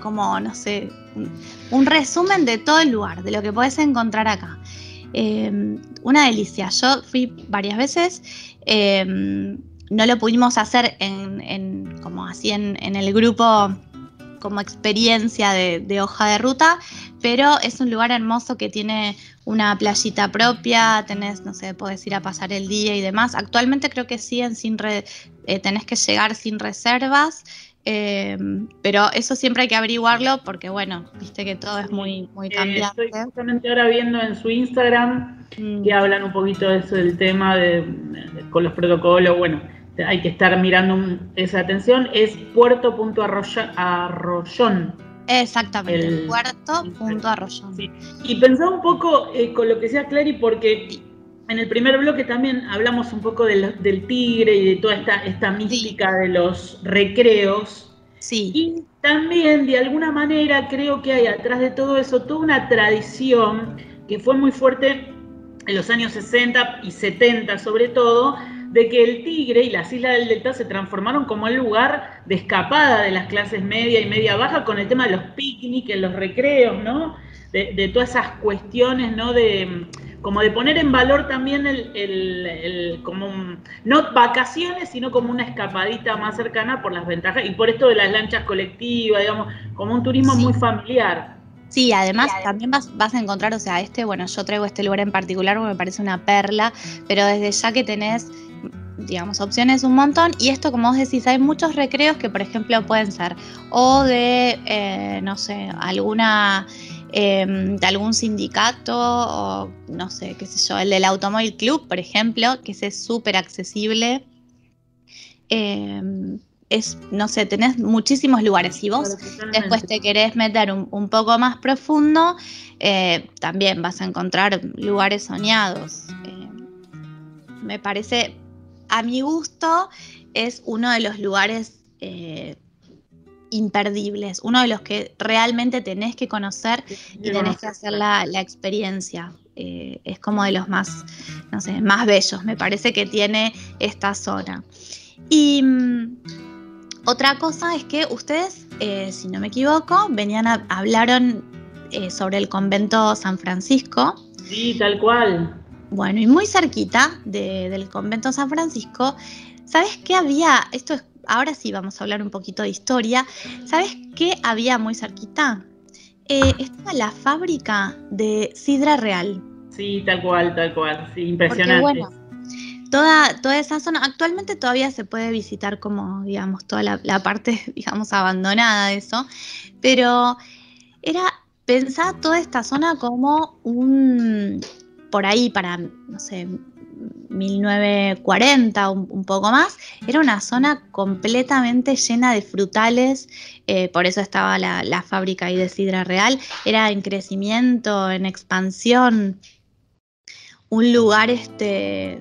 como, no sé, un, resumen de todo el lugar, de lo que podés encontrar acá. Eh, una delicia. Yo fui varias veces. eh, no lo pudimos hacer en, en- como así en, en el grupo como experiencia de, de hoja de ruta, pero es un lugar hermoso que tiene una playita propia, tenés, no sé, podés ir a pasar el día y demás. Actualmente creo que siguen sin, re- eh, tenés que llegar sin reservas, eh, pero eso siempre hay que averiguarlo porque, bueno, viste que todo es muy, muy Eh, cambiante. estoy justamente ahora viendo en su Instagram Mm. que hablan un poquito de eso del tema de, de- con los protocolos. Bueno, hay que estar mirando un- esa atención. Es puerto.arroyón. Exactamente, El- puerto punto arroyón. Sí. Y pensaba un poco eh, con lo que decía Clary, porque en el primer bloque también hablamos un poco del, del tigre y de toda esta, esta mística de los recreos. Sí, Y también, de alguna manera, creo que hay atrás de todo eso toda una tradición que fue muy fuerte en los años 60 y 70 sobre todo, de que el Tigre y las Islas del Delta se transformaron como el lugar de escapada de las clases media y media baja con el tema de los picnics, los recreos, ¿no? De, de todas esas cuestiones, ¿no? De como de poner en valor también el, el- el- como un- no vacaciones, sino como una escapadita más cercana por las ventajas y por esto de las lanchas colectivas, digamos, como un turismo Sí. muy familiar. Sí, además también vas, vas a encontrar, o sea, este, bueno, yo traigo este lugar en particular porque me parece una perla, pero desde ya que tenés, digamos, opciones un montón, y esto, como vos decís, hay muchos recreos que, por ejemplo, pueden ser o de, eh, no sé, alguna, eh, de algún sindicato, o no sé, qué sé yo, el del Automóvil Club, por ejemplo, que ese es súper accesible. Eh, es, no sé, tenés muchísimos lugares. Si vos después te querés meter un, un poco más profundo, eh, también vas a encontrar lugares soñados. Eh, me parece, a mi gusto, es uno de los lugares eh, imperdibles, uno de los que realmente tenés que conocer y tenés que hacer la, la experiencia. Eh, es como de los más, no sé, más bellos, me parece que tiene esta zona. Y mm, otra cosa es que ustedes, eh, si no me equivoco, venían a, hablaron sobre el convento San Francisco. Sí, tal cual. Bueno, y muy cerquita de- del convento San Francisco, ¿sabes qué había? Esto es, ahora sí vamos a hablar un poquito de historia. ¿Sabes qué había muy cerquita? Eh, estaba la fábrica de Sidra Real. Sí, tal cual, tal cual. Sí, Porque impresionante. bueno, toda, toda esa zona, actualmente todavía se puede visitar como, digamos, toda la, la parte, digamos, abandonada de eso, pero era pensar toda esta zona como un, por ahí para, no sé, 1940, un, un poco más, era una zona completamente llena de frutales, eh, por eso estaba la, la fábrica ahí de Sidra Real, era en crecimiento, en expansión, un lugar este,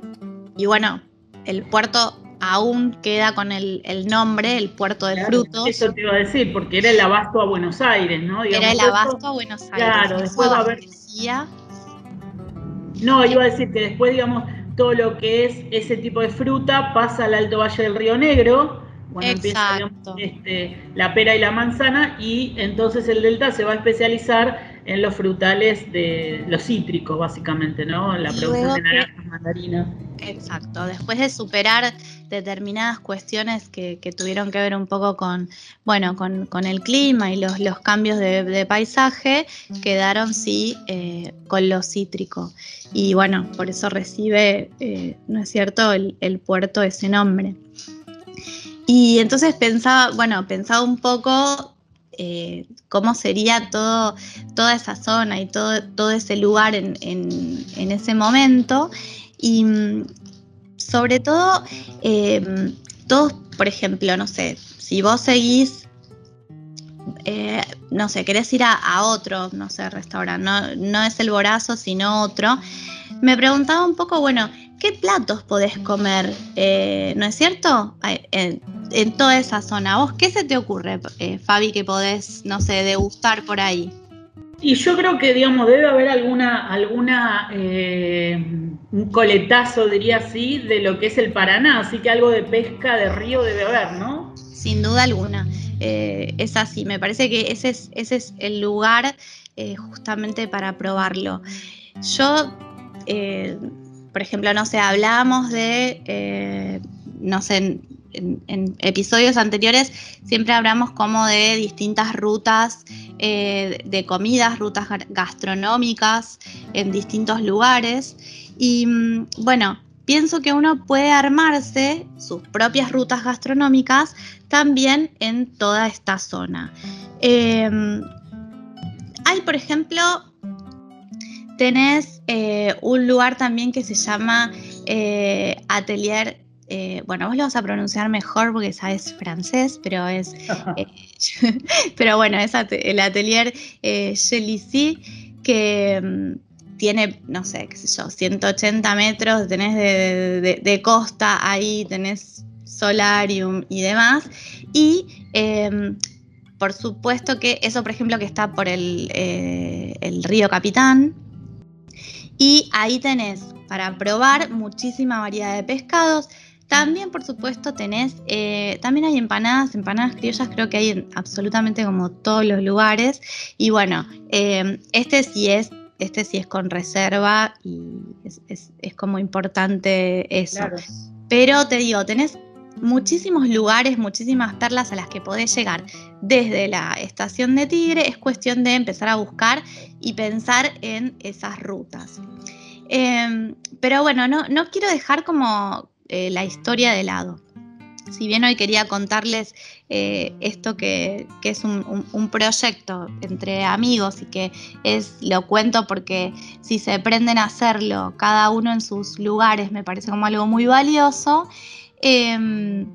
y bueno, el puerto aún queda con el, el nombre, el puerto de Claro, frutos. Eso te iba a decir, porque era el abasto a Buenos Aires, ¿no? Era el abasto a Buenos Aires. Claro, después va a haber- No, iba a decir que después, digamos, todo lo que es ese tipo de fruta pasa al Alto Valle del Río Negro. Bueno, empieza digamos, este, la pera y la manzana, y entonces el Delta se va a especializar en los frutales de los cítricos, básicamente, ¿no? La producción de naranjas, mandarinas. Exacto, después de superar determinadas cuestiones que, que tuvieron que ver un poco con, bueno, con, con el clima y los, los cambios de, de paisaje, quedaron sí eh, con lo cítrico. Y bueno, por eso recibe, eh, ¿no es cierto?, el, el puerto ese nombre. Y entonces pensaba, bueno, pensaba un poco eh, cómo sería todo, toda esa zona y todo, todo ese lugar en, en- en ese momento. Y mm, sobre todo, eh, todos, por ejemplo, no sé, si vos seguís, eh, no sé, querés ir a, a otro, no sé, restaurante, no, no es el Borazo, sino otro, me preguntaba un poco, bueno, ¿qué platos podés comer? Eh, ¿No es cierto? En, en toda esa zona. ¿Vos qué se te ocurre, eh, Fabi, que podés, no sé, degustar por ahí? Y yo creo que, digamos, debe haber alguna, alguna eh, un coletazo, diría así, de lo que es el Paraná, así que algo de pesca de río debe haber, ¿no? Sin duda alguna. Eh, es así, me parece que ese es, ese es el lugar eh, justamente para probarlo. Yo, por ejemplo, no sé, hablábamos de, no sé, en, episodios anteriores siempre hablamos como de distintas rutas eh, de comidas, rutas gastronómicas en distintos lugares. Y mm, bueno, pienso que uno puede armarse sus propias rutas gastronómicas también en toda esta zona. Eh, hay, por ejemplo, tenés eh, un lugar también que se llama eh, Atelier eh, bueno, vos lo vas a pronunciar mejor porque sabes francés, pero es, eh, pero bueno, es el atelier eh, que mm, tiene, no sé, qué sé yo, 180 metros, tenés de, costa ahí, tenés solarium y demás. Y em, por supuesto que eso, por ejemplo, que está por el, eh, el río Capitán. Y ahí tenés para probar muchísima variedad de pescados. También, por supuesto, tenés, eh, también hay empanadas, empanadas criollas creo que hay en absolutamente como todos los lugares. Y bueno, eh, este sí es, este sí es con reserva y es, como importante eso. Pero te digo, tenés muchísimos lugares, muchísimas perlas a las que podés llegar desde la estación de Tigre. Es cuestión de empezar a buscar y pensar en esas rutas. Em, pero bueno, no, no quiero dejar como eh, la historia de lado. Si bien hoy quería contarles eh, esto que, es un, proyecto entre amigos y que es, lo cuento porque si se aprenden a hacerlo cada uno en sus lugares me parece como algo muy valioso, em,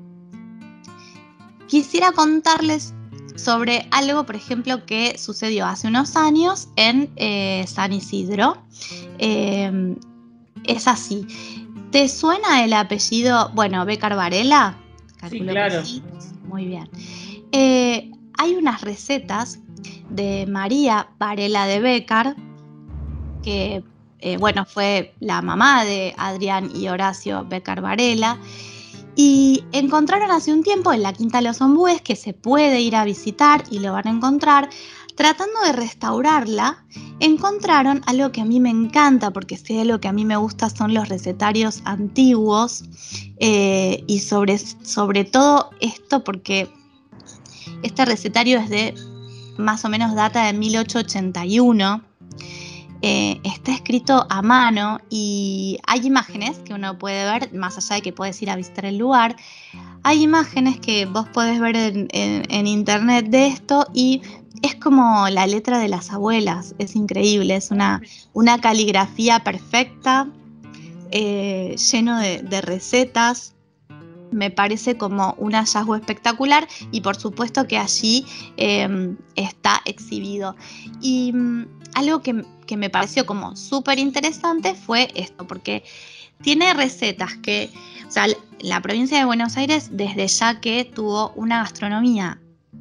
quisiera contarles sobre algo, por ejemplo, que sucedió hace unos años en eh, San Isidro. Em, es así. ¿Te suena el apellido, bueno, Becar Varela? sí, claro. Muy bien. Eh, hay unas recetas de María Varela de Becar, que, eh, bueno, fue la mamá de Adrián y Horacio Becar Varela, y encontraron hace un tiempo en la Quinta de los Ombúes, que se puede ir a visitar y lo van a encontrar, tratando de restaurarla, encontraron algo que a mí me encanta, porque sé lo que a mí me gusta son los recetarios antiguos, eh, y sobre, sobre todo esto porque este recetario es de más o menos data de 1881. Eh, está escrito a mano y hay imágenes que uno puede ver, más allá de que puedes ir a visitar el lugar, hay imágenes que vos podés ver en internet de esto y es como la letra de las abuelas, es increíble, es una, una caligrafía perfecta, eh, lleno de, recetas. Me parece como un hallazgo espectacular y por supuesto que allí em, está exhibido. Y mm, algo que, que, me pareció como súper interesante fue esto, porque tiene recetas que, o sea, la provincia de Buenos Aires desde ya que tuvo una gastronomía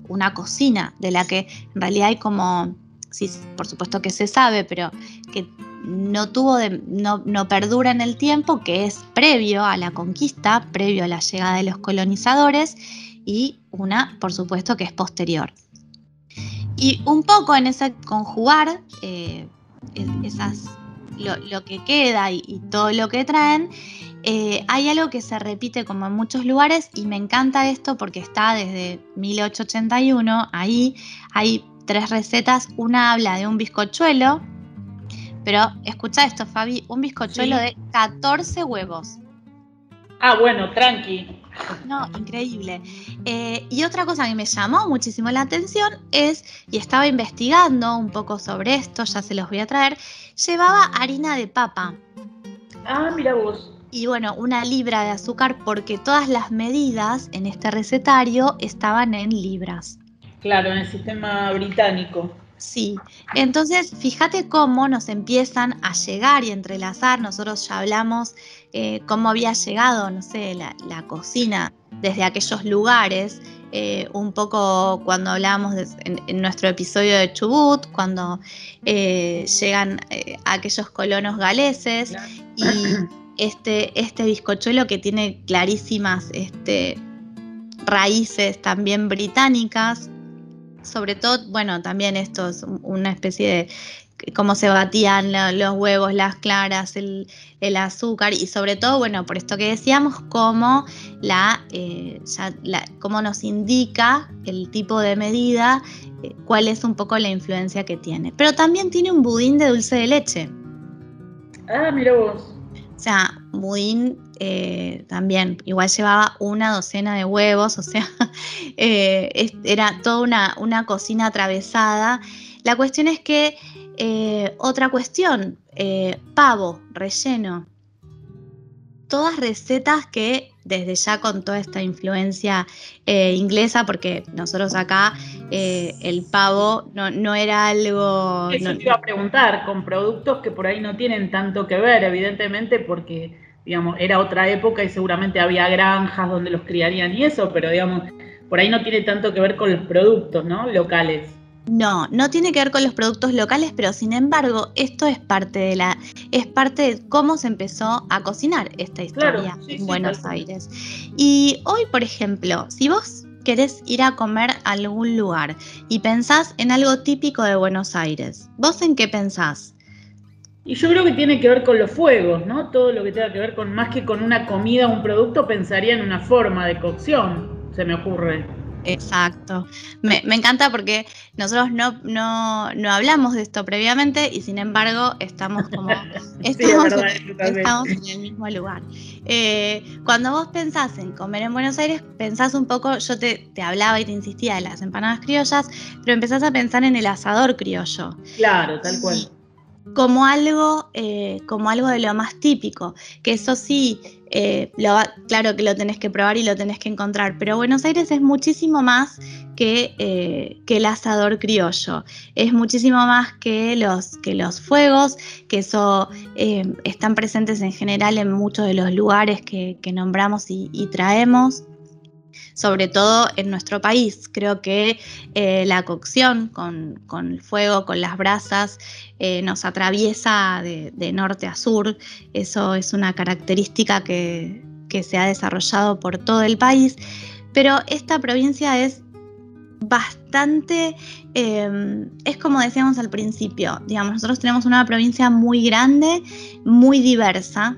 una cocina de la que en realidad hay como, sí, por supuesto que se sabe, pero que no tuvo de, no, no, perdura en el tiempo, que es previo a la conquista, previo a la llegada de los colonizadores, y una, por supuesto, que es posterior. Y un poco en ese conjugar eh, esas, lo, que queda y, todo lo que traen, eh, hay algo que se repite como en muchos lugares y me encanta esto porque está desde 1881, ahí hay tres recetas, una habla de un bizcochuelo, pero escucha esto Fabi, un bizcochuelo de 14 huevos. Ah, bueno, tranqui. No, increíble. Eh, y otra cosa que me llamó muchísimo la atención es, y estaba investigando un poco sobre esto, ya se los voy a traer, llevaba harina de papa. Ah, mira vos y bueno, una libra de azúcar porque todas las medidas en este recetario estaban en libras. Claro, en el sistema británico. Sí, entonces fíjate cómo nos empiezan a llegar y entrelazar. Nosotros ya hablamos eh, cómo había llegado, no sé, la, cocina desde aquellos lugares. Eh, un poco cuando hablábamos en, nuestro episodio de Chubut, cuando eh, llegan aquellos colonos galeses y este, este bizcochuelo que tiene clarísimas este, raíces también británicas. Sobre todo, bueno, también esto es una especie de cómo se batían los huevos, las claras, el, azúcar y sobre todo, bueno, por esto que decíamos, cómo, la, eh, cómo nos indica el tipo de medida, eh, cuál es un poco la influencia que tiene. Pero también tiene un budín de dulce de leche. Ah, mira vos. O sea, Budín eh, también, igual llevaba una docena de huevos, o sea, eh, era toda una, cocina atravesada. La cuestión es que, eh, otra cuestión, pavo, relleno. Todas recetas que desde ya con toda esta influencia eh, inglesa, porque nosotros acá eh, el pavo no, era algo... Eso te iba a preguntar, con productos que por ahí no tienen tanto que ver, evidentemente, porque, digamos, era otra época y seguramente había granjas donde los criarían y eso, pero, digamos, por ahí no tiene tanto que ver con los productos, ¿no? Locales. No, no tiene que ver con los productos locales, pero sin embargo, esto es parte de la, es parte de cómo se empezó a cocinar esta historia en Buenos Aires. Y hoy, por ejemplo, si vos querés ir a comer a algún lugar y pensás en algo típico de Buenos Aires, ¿vos en qué pensás? Y yo creo que tiene que ver con los fuegos, ¿no? Todo lo que tenga que ver con más que con una comida o un producto, pensaría en una forma de cocción, se me ocurre. Exacto. Me, encanta porque nosotros no, no, hablamos de esto previamente y sin embargo estamos como estamos, en el mismo lugar. Eh, cuando vos pensás en comer en Buenos Aires, pensás un poco, yo te, te, hablaba y te insistía de las empanadas criollas, pero empezás a pensar en el asador criollo. Claro, tal cual como algo, eh, como algo de lo más típico, que eso sí, eh, claro que lo tenés que probar y lo tenés que encontrar, pero Buenos Aires es muchísimo más que, eh, que el asador criollo, es muchísimo más que los, que los fuegos, que eso están presentes en general en muchos de los lugares que, nombramos y traemos sobre todo en nuestro país. Creo que eh, la cocción con, el fuego, con las brasas, eh, nos atraviesa de, norte a sur. Eso es una característica que, se ha desarrollado por todo el país. Pero esta provincia es bastante, em, es como decíamos al principio, digamos, nosotros tenemos una provincia muy grande, muy diversa,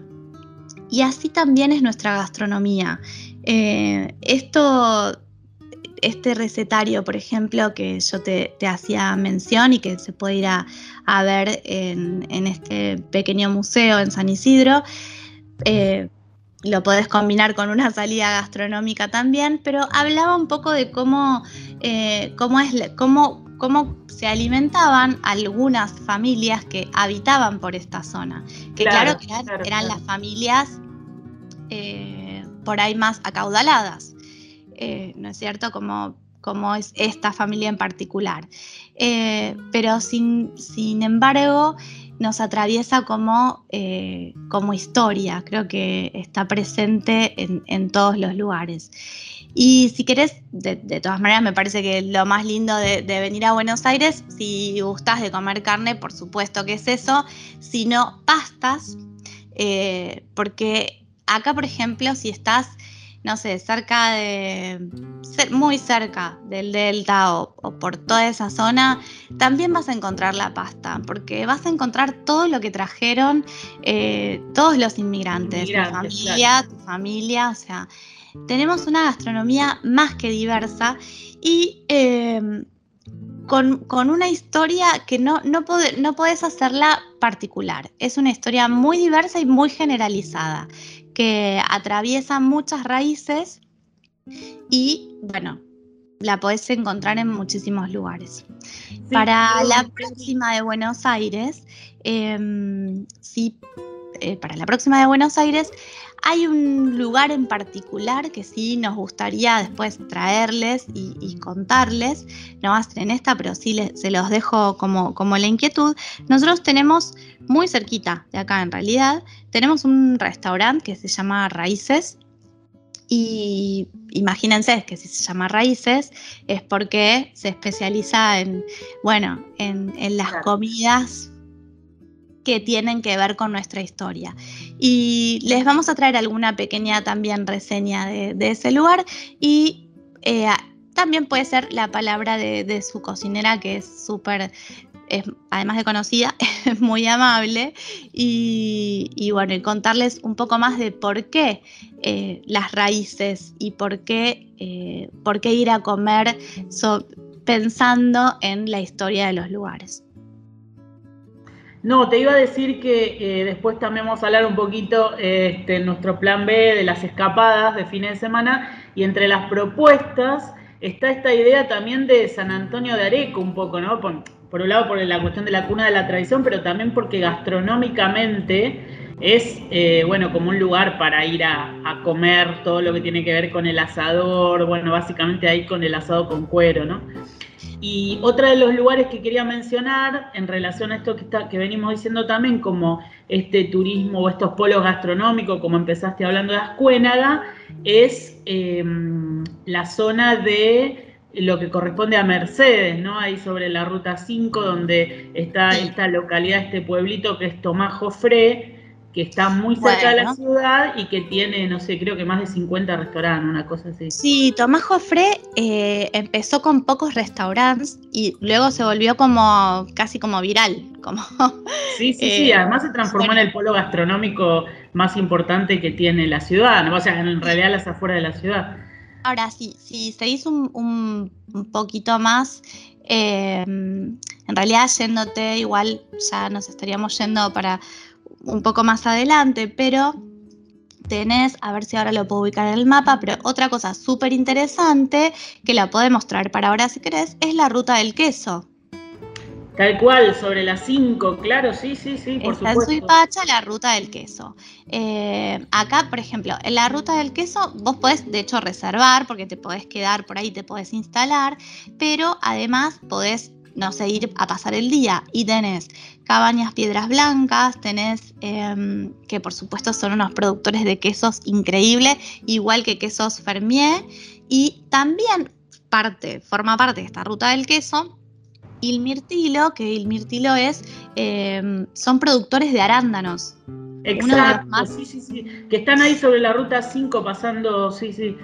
y así también es nuestra gastronomía. Eh, esto, este recetario, por ejemplo, que yo te, hacía mención y que se puede ir a, ver en, este pequeño museo en San Isidro, eh, lo podés combinar con una salida gastronómica también, pero hablaba un poco de cómo, eh, cómo, es, cómo, cómo se alimentaban algunas familias que habitaban por esta zona. Que claro, que eran, las familias por ahí más acaudaladas, eh, ¿no es cierto? Como, como, es esta familia en particular. Eh, pero sin, sin, embargo, nos atraviesa como, eh, como historia, creo que está presente en, todos los lugares. Y si querés, de, todas maneras, me parece que lo más lindo de, venir a Buenos Aires, si gustas de comer carne, por supuesto que es eso, sino pastas, porque acá, por ejemplo, si estás, no sé, cerca de, muy cerca del delta o, por toda esa zona, también vas a encontrar la pasta, porque vas a encontrar todo lo que trajeron eh, todos los inmigrantes, tu familia, tu familia, o sea, tenemos una gastronomía más que diversa y em, con, una historia que no, no, no podés hacerla particular. Es una historia muy diversa y muy generalizada que atraviesa muchas raíces y, bueno, la podés encontrar en muchísimos lugares. para la próxima de Buenos Aires, em, sí, eh, para la próxima de Buenos Aires, hay un lugar en particular que sí nos gustaría después traerles y, contarles, no va a ser en esta, pero sí se los dejo como, como la inquietud. Nosotros tenemos muy cerquita de acá en realidad, tenemos un restaurante que se llama Raíces, y imagínense que si se llama Raíces es porque se especializa en, bueno, en, las comidas que tienen que ver con nuestra historia. Y les vamos a traer alguna pequeña también reseña de, ese lugar. Y eh, también puede ser la palabra de, su cocinera que es súper, además de conocida, es muy amable y, bueno, y contarles un poco más de por qué eh, las raíces y por qué, eh, por qué ir a comer pensando en la historia de los lugares. No, te iba a decir que después también vamos a hablar un poquito este, nuestro plan B de las escapadas de fines de semana y entre las propuestas está esta idea también de San Antonio de Areco un poco, ¿no? Por, un lado por la cuestión de la cuna de la tradición, pero también porque gastronómicamente es, eh, bueno, como un lugar para ir a, comer todo lo que tiene que ver con el asador, bueno, básicamente ahí con el asado con cuero, ¿no? Y otro de los lugares que quería mencionar en relación a esto que, venimos diciendo también, como este turismo o estos polos gastronómicos, como empezaste hablando de Ascuénaga, es eh, la zona de lo que corresponde a Mercedes, ¿no? Ahí sobre la ruta 5, donde está esta localidad, este pueblito que es Tomás Jofré, que está muy cerca de la ciudad y que tiene, no sé, creo que más de 50 restaurantes, una cosa así. Sí, Tomás Jofré eh, empezó con pocos restaurantes y luego se volvió como casi como viral. Como, sí, sí, sí, eh, además se transformó en el polo gastronómico más importante que tiene la ciudad, ¿no? o sea, en realidad las afueras de la ciudad. Ahora sí, si se hizo un, un, poquito más, eh, en realidad yéndote, igual ya nos estaríamos yendo para un poco más adelante, pero tenés, a ver si ahora lo puedo ubicar en el mapa, pero otra cosa súper interesante que la podemos traer para ahora si querés, es la ruta del queso. Tal cual, sobre las 5, claro, sí, sí, sí, por Está en Suipacha la ruta del queso. Eh, acá, por ejemplo, en la ruta del queso vos podés, de hecho, reservar porque te podés quedar por ahí, te podés instalar, pero además podés no sé, ir a pasar el día y tenés Cabañas Piedras Blancas, tenés em, que por supuesto son unos productores de quesos increíbles, igual que quesos Fermier, y también parte, forma parte de esta ruta del queso, Il Mirtilo, que Il Mirtilo es, em, son productores de arándanos. Exacto, sí, sí, sí, que están ahí sobre la ruta 5 pasando, sí, sí.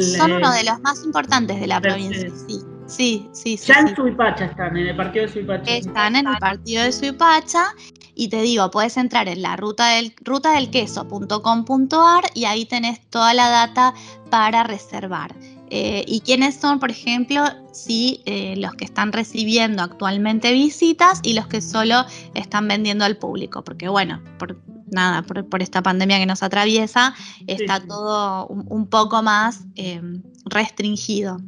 son uno de los más importantes de la provincia, sí. Sí, sí, sí. Ya en Suipacha están, en el partido de Suipacha. Están en el partido de Suipacha. Y te digo, puedes entrar en la ruta del, ruta del queso.com.ar y ahí tenés toda la data para reservar. Eh, y quiénes son, por ejemplo, si eh, los que están recibiendo actualmente visitas y los que solo están vendiendo al público. Porque bueno, por nada, por, esta pandemia que nos atraviesa, está todo un, poco más eh, restringido.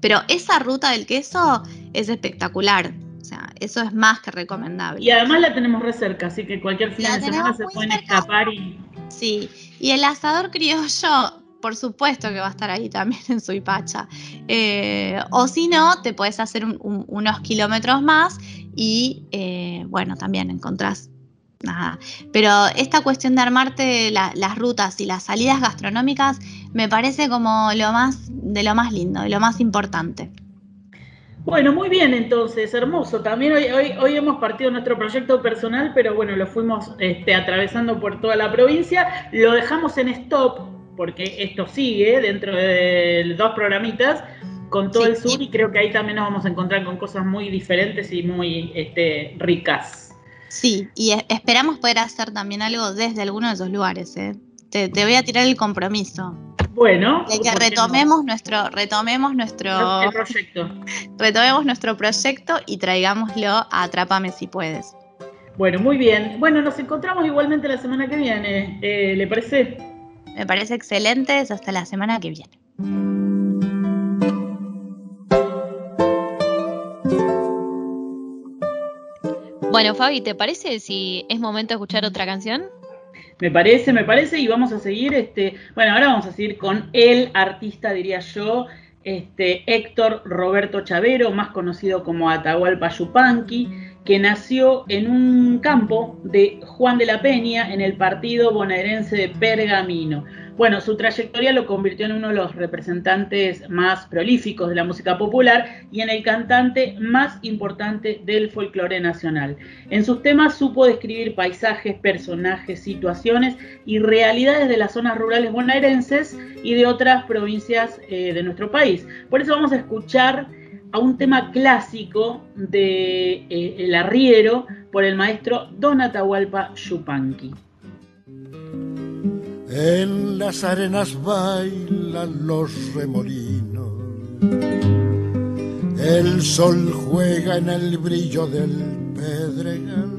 Pero esa ruta del queso es espectacular. O sea, eso es más que recomendable. Y además la tenemos re cerca, así que cualquier fin de semana se pueden escapar y. Sí, y el asador criollo, por supuesto que va a estar ahí también en Suipacha. Eh, o si no, te puedes hacer unos kilómetros más y, eh, bueno, también encontrás nada. Pero esta cuestión de armarte las rutas y las salidas gastronómicas me parece como lo más de lo más lindo, de lo más importante. Bueno, muy bien entonces, hermoso. También hoy, hoy, hemos partido nuestro proyecto personal, pero bueno, lo fuimos este, atravesando por toda la provincia. Lo dejamos en stop, porque esto sigue dentro de dos programitas con todo el sur y creo que ahí también nos vamos a encontrar con cosas muy diferentes y muy este, ricas. Sí, y esperamos poder hacer también algo desde alguno de esos lugares. ¿eh? Te, voy a tirar el compromiso. Bueno. De que retomemos nuestro, retomemos nuestro proyecto. Retomemos nuestro proyecto y traigámoslo a Atrápame si puedes. Bueno, muy bien. Bueno, nos encontramos igualmente la semana que viene. Eh, ¿Le parece? Me parece excelente. Hasta la semana que viene. Bueno, Fabi, ¿te parece si es momento de escuchar otra canción? Me parece, me parece, y vamos a seguir, este, bueno, ahora vamos a seguir con el artista, diría yo, este, Héctor Roberto Chavero, más conocido como Atahualpa Yupanqui, que nació en un campo de Juan de la Peña, en el partido bonaerense de Pergamino. Bueno, su trayectoria lo convirtió en uno de los representantes más prolíficos de la música popular y en el cantante más importante del folclore nacional. En sus temas supo describir paisajes, personajes, situaciones y realidades de las zonas rurales bonaerenses y de otras provincias eh, de nuestro país. Por eso vamos a escuchar a un tema clásico de eh, El Arriero por el maestro Don Atahualpa Yupanqui. En las arenas bailan los remolinos. El sol juega en el brillo del pedregal.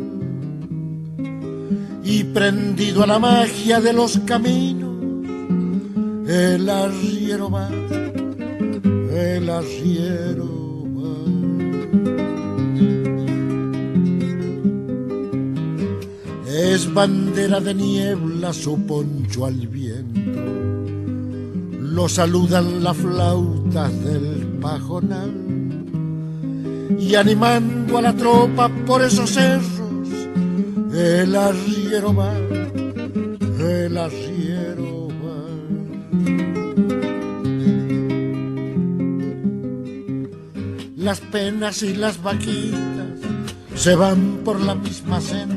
Y prendido a la magia de los caminos, el arriero va, el arriero es bandera de niebla su poncho al viento. Lo saludan las flautas del pajonal y animando a la tropa por esos cerros, el arriero va, el arriero va. Las penas y las vaquitas se van por la misma senda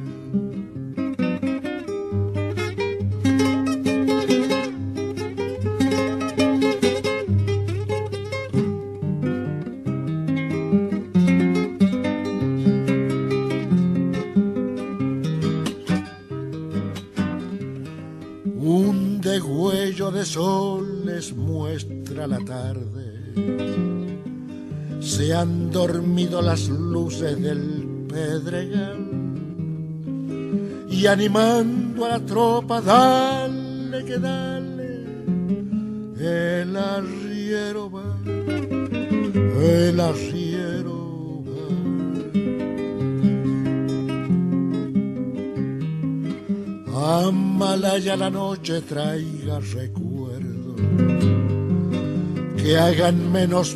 Han dormido las luces del pedregal y animando a la tropa, dale que dale, el arriero va, el arriero va. Amalaya la noche traiga recuerdos que hagan menos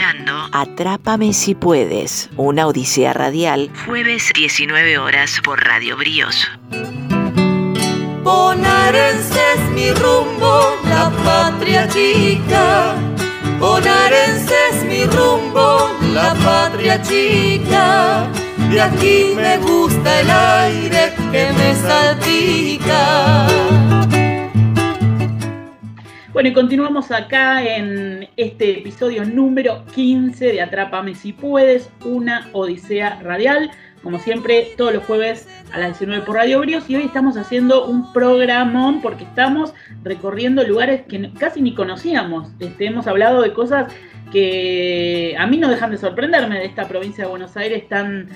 escuchando Atrápame si puedes, una odisea radial. Jueves 19 horas por Radio Bríos. Bonaerense es mi rumbo, la patria chica. Bonaerense es mi rumbo, la patria chica. De aquí me gusta el aire que me salpica. Bueno, y continuamos acá en este episodio número 15 de Atrápame si puedes, una odisea radial. Como siempre, todos los jueves a las 19 por Radio Brios. Y hoy estamos haciendo un programón porque estamos recorriendo lugares que casi ni conocíamos. Este, hemos hablado de cosas que a mí no dejan de sorprenderme de esta provincia de Buenos Aires tan,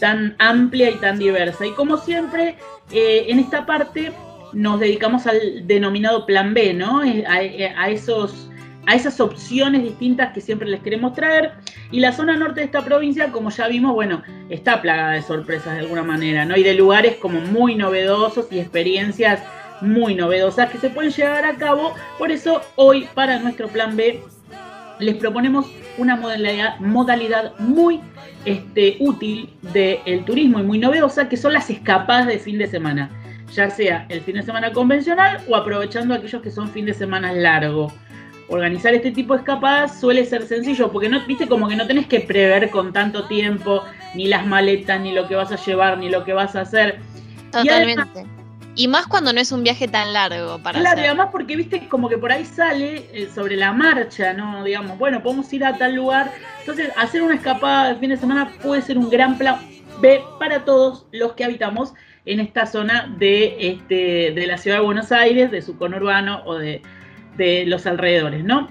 tan amplia y tan diversa. Y como siempre, eh, en esta parte nos dedicamos al denominado plan B, ¿no? A, esos, a esas opciones distintas que siempre les queremos traer. Y la zona norte de esta provincia, como ya vimos, bueno, está plagada de sorpresas de alguna manera, ¿no? Y de lugares como muy novedosos y experiencias muy novedosas que se pueden llevar a cabo. Por eso hoy para nuestro plan B les proponemos una modalidad, modalidad muy este, útil del turismo y muy novedosa, que son las escapadas de fin de semana ya sea el fin de semana convencional o aprovechando aquellos que son fin de semana largo. Organizar este tipo de escapadas suele ser sencillo porque no, viste, como que no tenés que prever con tanto tiempo ni las maletas, ni lo que vas a llevar, ni lo que vas a hacer. Totalmente. Y, más cuando no es un viaje tan largo para Claro, y además porque viste como que por ahí sale eh, sobre la marcha, ¿no? Digamos, bueno, podemos ir a tal lugar. Entonces, hacer una escapada de fin de semana puede ser un gran plan B para todos los que habitamos en esta zona de, este, de la ciudad de Buenos Aires, de su conurbano o de, los alrededores, ¿no?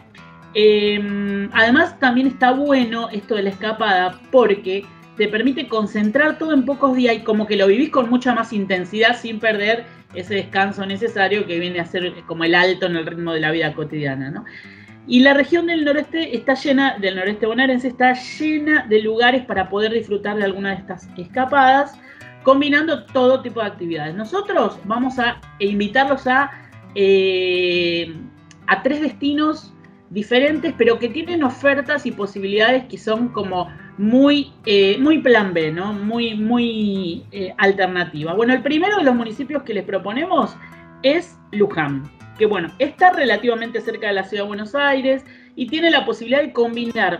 Em, además, también está bueno esto de la escapada porque te permite concentrar todo en pocos días y como que lo vivís con mucha más intensidad sin perder ese descanso necesario que viene a ser como el alto en el ritmo de la vida cotidiana, ¿no? Y la región del noreste está llena, del noreste bonaerense está llena de lugares para poder disfrutar de alguna de estas escapadas combinando todo tipo de actividades. Nosotros vamos a invitarlos a, eh, a tres destinos diferentes, pero que tienen ofertas y posibilidades que son como muy, eh, muy plan B, ¿no? Muy, muy eh, alternativa. Bueno, el primero de los municipios que les proponemos es Luján, que bueno, está relativamente cerca de la ciudad de Buenos Aires y tiene la posibilidad de combinar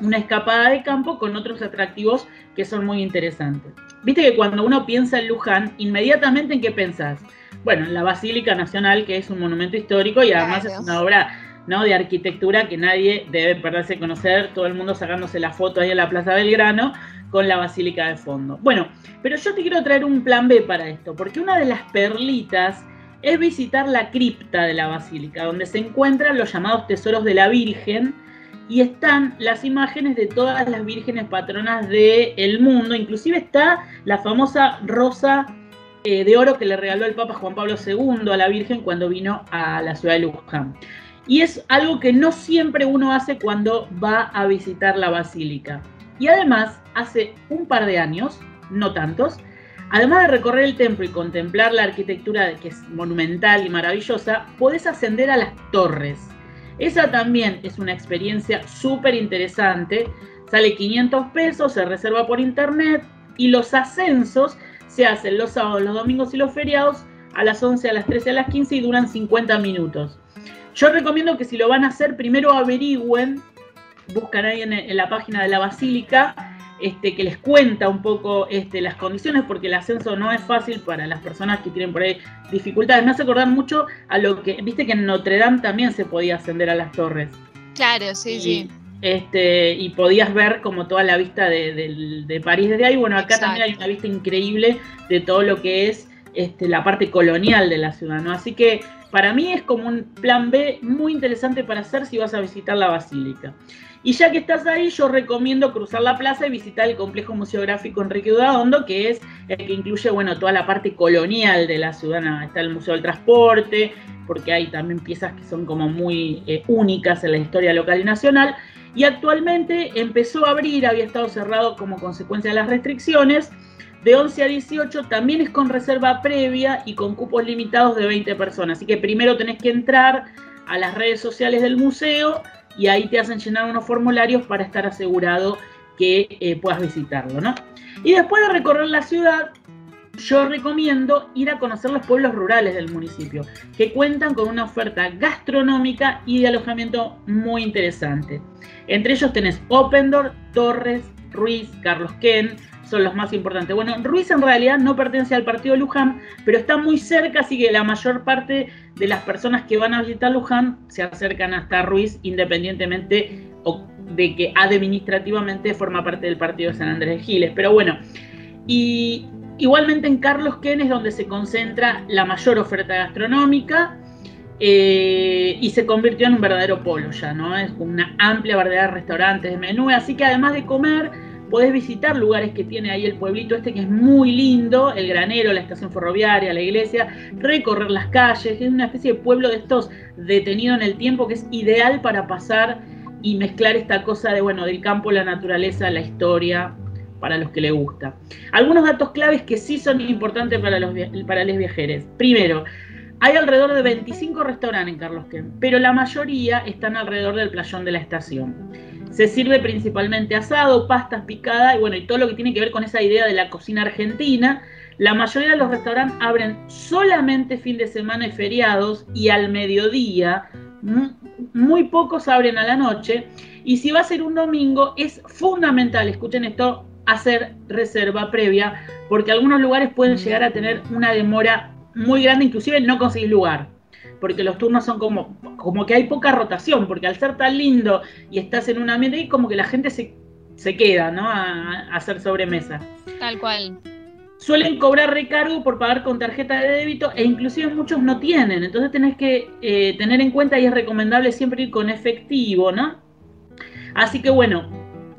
una escapada de campo con otros atractivos que son muy interesantes. Viste que cuando uno piensa en Luján, inmediatamente en qué pensás? Bueno, en la Basílica Nacional, que es un monumento histórico y además es una obra ¿no? de arquitectura que nadie debe perderse de conocer, todo el mundo sacándose la foto ahí en la Plaza Belgrano con la basílica de fondo. Bueno, pero yo te quiero traer un plan B para esto, porque una de las perlitas es visitar la cripta de la basílica, donde se encuentran los llamados tesoros de la Virgen y están las imágenes de todas las vírgenes patronas del mundo, inclusive está la famosa rosa eh, de oro que le regaló el Papa Juan Pablo II a la Virgen cuando vino a la ciudad de Luján. Y es algo que no siempre uno hace cuando va a visitar la basílica. Y además, hace un par de años, no tantos, además de recorrer el templo y contemplar la arquitectura que es monumental y maravillosa, podés ascender a las torres. Esa también es una experiencia súper interesante. Sale 500 pesos, se reserva por internet y los ascensos se hacen los sábados, los domingos y los feriados a las 11, a las 13, a las 15 y duran 50 minutos. Yo recomiendo que si lo van a hacer, primero averigüen, buscan ahí en, la página de la Basílica, este, que les cuenta un poco este, las condiciones, porque el ascenso no es fácil para las personas que tienen por ahí dificultades. Me hace acordar mucho a lo que, viste que en Notre Dame también se podía ascender a las torres. Claro, sí, sí. Este, y podías ver como toda la vista de, París desde ahí. Bueno, acá también hay una vista increíble de todo lo que es este, la parte colonial de la ciudad, ¿no? Así que para mí es como un plan B muy interesante para hacer si vas a visitar la basílica. Y ya que estás ahí, yo recomiendo cruzar la plaza y visitar el complejo museográfico Enrique Udaondo, que es el que incluye, bueno, toda la parte colonial de la ciudad. Está el Museo del Transporte, porque hay también piezas que son como muy eh, únicas en la historia local y nacional. Y actualmente empezó a abrir, había estado cerrado como consecuencia de las restricciones, de 11 a 18 también es con reserva previa y con cupos limitados de 20 personas. Así que primero tenés que entrar a las redes sociales del museo y ahí te hacen llenar unos formularios para estar asegurado que eh, puedas visitarlo, ¿no? Y después de recorrer la ciudad, yo recomiendo ir a conocer los pueblos rurales del municipio, que cuentan con una oferta gastronómica y de alojamiento muy interesante. Entre ellos tenés Opendor, Torres, Ruiz, Carlos Ken, son los más importantes. Bueno, Ruiz en realidad no pertenece al partido Luján, pero está muy cerca, así que la mayor parte de las personas que van a visitar Luján se acercan hasta Ruiz, independientemente de que administrativamente forma parte del partido de San Andrés de Giles. Pero bueno, y igualmente en Carlos Ken es donde se concentra la mayor oferta gastronómica. Eh, y se convirtió en un verdadero polo ya, ¿no? Es una amplia variedad de restaurantes, de menú, así que además de comer, podés visitar lugares que tiene ahí el pueblito este que es muy lindo, el granero, la estación ferroviaria, la iglesia, recorrer las calles, es una especie de pueblo de estos detenido en el tiempo que es ideal para pasar y mezclar esta cosa de, bueno, del campo, la naturaleza, la historia, para los que le gusta. Algunos datos claves que sí son importantes para los, para los viajeros. Primero, hay alrededor de 25 restaurantes en Carlos pero la mayoría están alrededor del playón de la estación. Se sirve principalmente asado, pastas picadas y bueno, y todo lo que tiene que ver con esa idea de la cocina argentina. La mayoría de los restaurantes abren solamente fin de semana y feriados y al mediodía. Muy pocos abren a la noche. Y si va a ser un domingo, es fundamental, escuchen esto, hacer reserva previa, porque algunos lugares pueden llegar a tener una demora muy grande, inclusive no conseguir lugar porque los turnos son como, como que hay poca rotación, porque al ser tan lindo y estás en un ambiente como que la gente se, se queda, ¿no? A, hacer sobremesa. Tal cual. Suelen cobrar recargo por pagar con tarjeta de débito e inclusive muchos no tienen, entonces tenés que eh, tener en cuenta y es recomendable siempre ir con efectivo, ¿no? Así que bueno,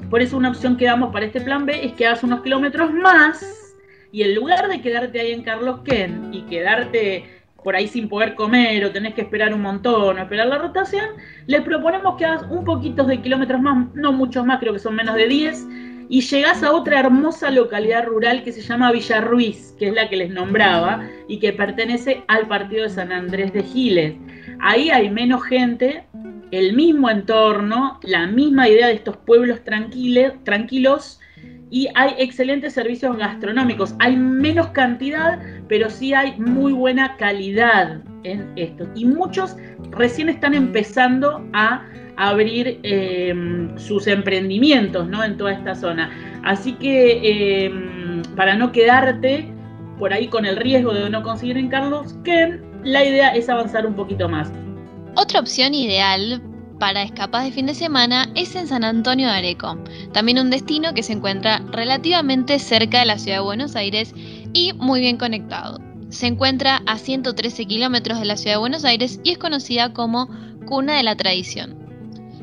por eso una opción que damos para este plan B es que hagas unos kilómetros más y en lugar de quedarte ahí en Carlos Ken y quedarte por ahí sin poder comer o tenés que esperar un montón o esperar la rotación, les proponemos que hagas un poquito de kilómetros más, no muchos más, creo que son menos de 10, y llegás a otra hermosa localidad rural que se llama Villarruiz, que es la que les nombraba y que pertenece al partido de San Andrés de Giles. Ahí hay menos gente, el mismo entorno, la misma idea de estos pueblos tranquilos y hay excelentes servicios gastronómicos. Hay menos cantidad, pero sí hay muy buena calidad en esto. Y muchos recién están empezando a abrir em, sus emprendimientos ¿no? en toda esta zona. Así que em, para no quedarte por ahí con el riesgo de no conseguir en Carlos Ken, la idea es avanzar un poquito más. Otra opción ideal para escapas de fin de semana es en San Antonio de Areco, también un destino que se encuentra relativamente cerca de la ciudad de Buenos Aires y muy bien conectado. Se encuentra a 113 kilómetros de la ciudad de Buenos Aires y es conocida como cuna de la tradición.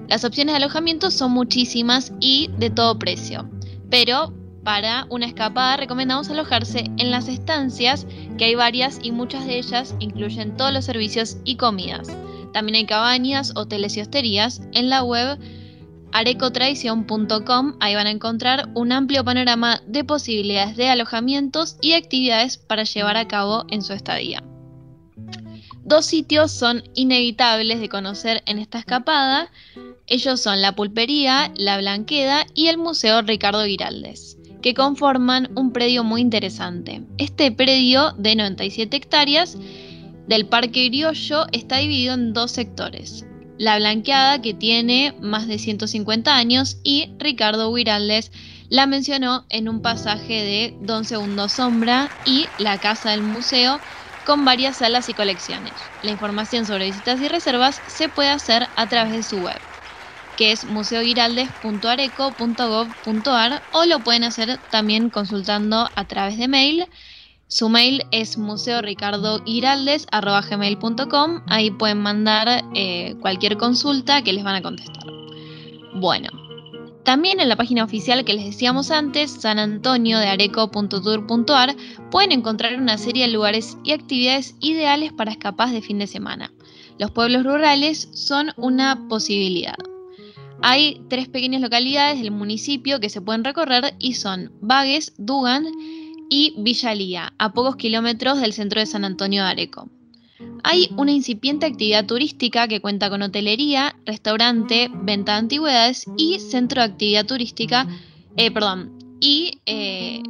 Las opciones de alojamiento son muchísimas y de todo precio, pero para una escapada recomendamos alojarse en las estancias, que hay varias y muchas de ellas incluyen todos los servicios y comidas. También hay cabañas, hoteles y hosterías. En la web arecotradición.com ahí van a encontrar un amplio panorama de posibilidades de alojamientos y actividades para llevar a cabo en su estadía. Dos sitios son inevitables de conocer en esta escapada. Ellos son la Pulpería, la Blanqueda y el Museo Ricardo Giraldes, que conforman un predio muy interesante. Este predio de 97 hectáreas del Parque Griollo está dividido en dos sectores. La Blanqueada, que tiene más de 150 años, y Ricardo Giraldes la mencionó en un pasaje de Don Segundo Sombra y la Casa del Museo, con varias salas y colecciones. La información sobre visitas y reservas se puede hacer a través de su web, que es museogiraldes.areco.gov.ar o lo pueden hacer también consultando a través de mail su mail es museoricardogiraldes.com. Ahí pueden mandar eh, cualquier consulta que les van a contestar. Bueno, también en la página oficial que les decíamos antes, sanantoniodeareco.tour.ar, pueden encontrar una serie de lugares y actividades ideales para escapas de fin de semana. Los pueblos rurales son una posibilidad. Hay tres pequeñas localidades del municipio que se pueden recorrer y son Vagues, Dugan y Villalía, a pocos kilómetros del centro de San Antonio de Areco. Hay una incipiente actividad turística que cuenta con hotelería, restaurante, venta de antigüedades y centro de actividad turística, eh, perdón, y eh,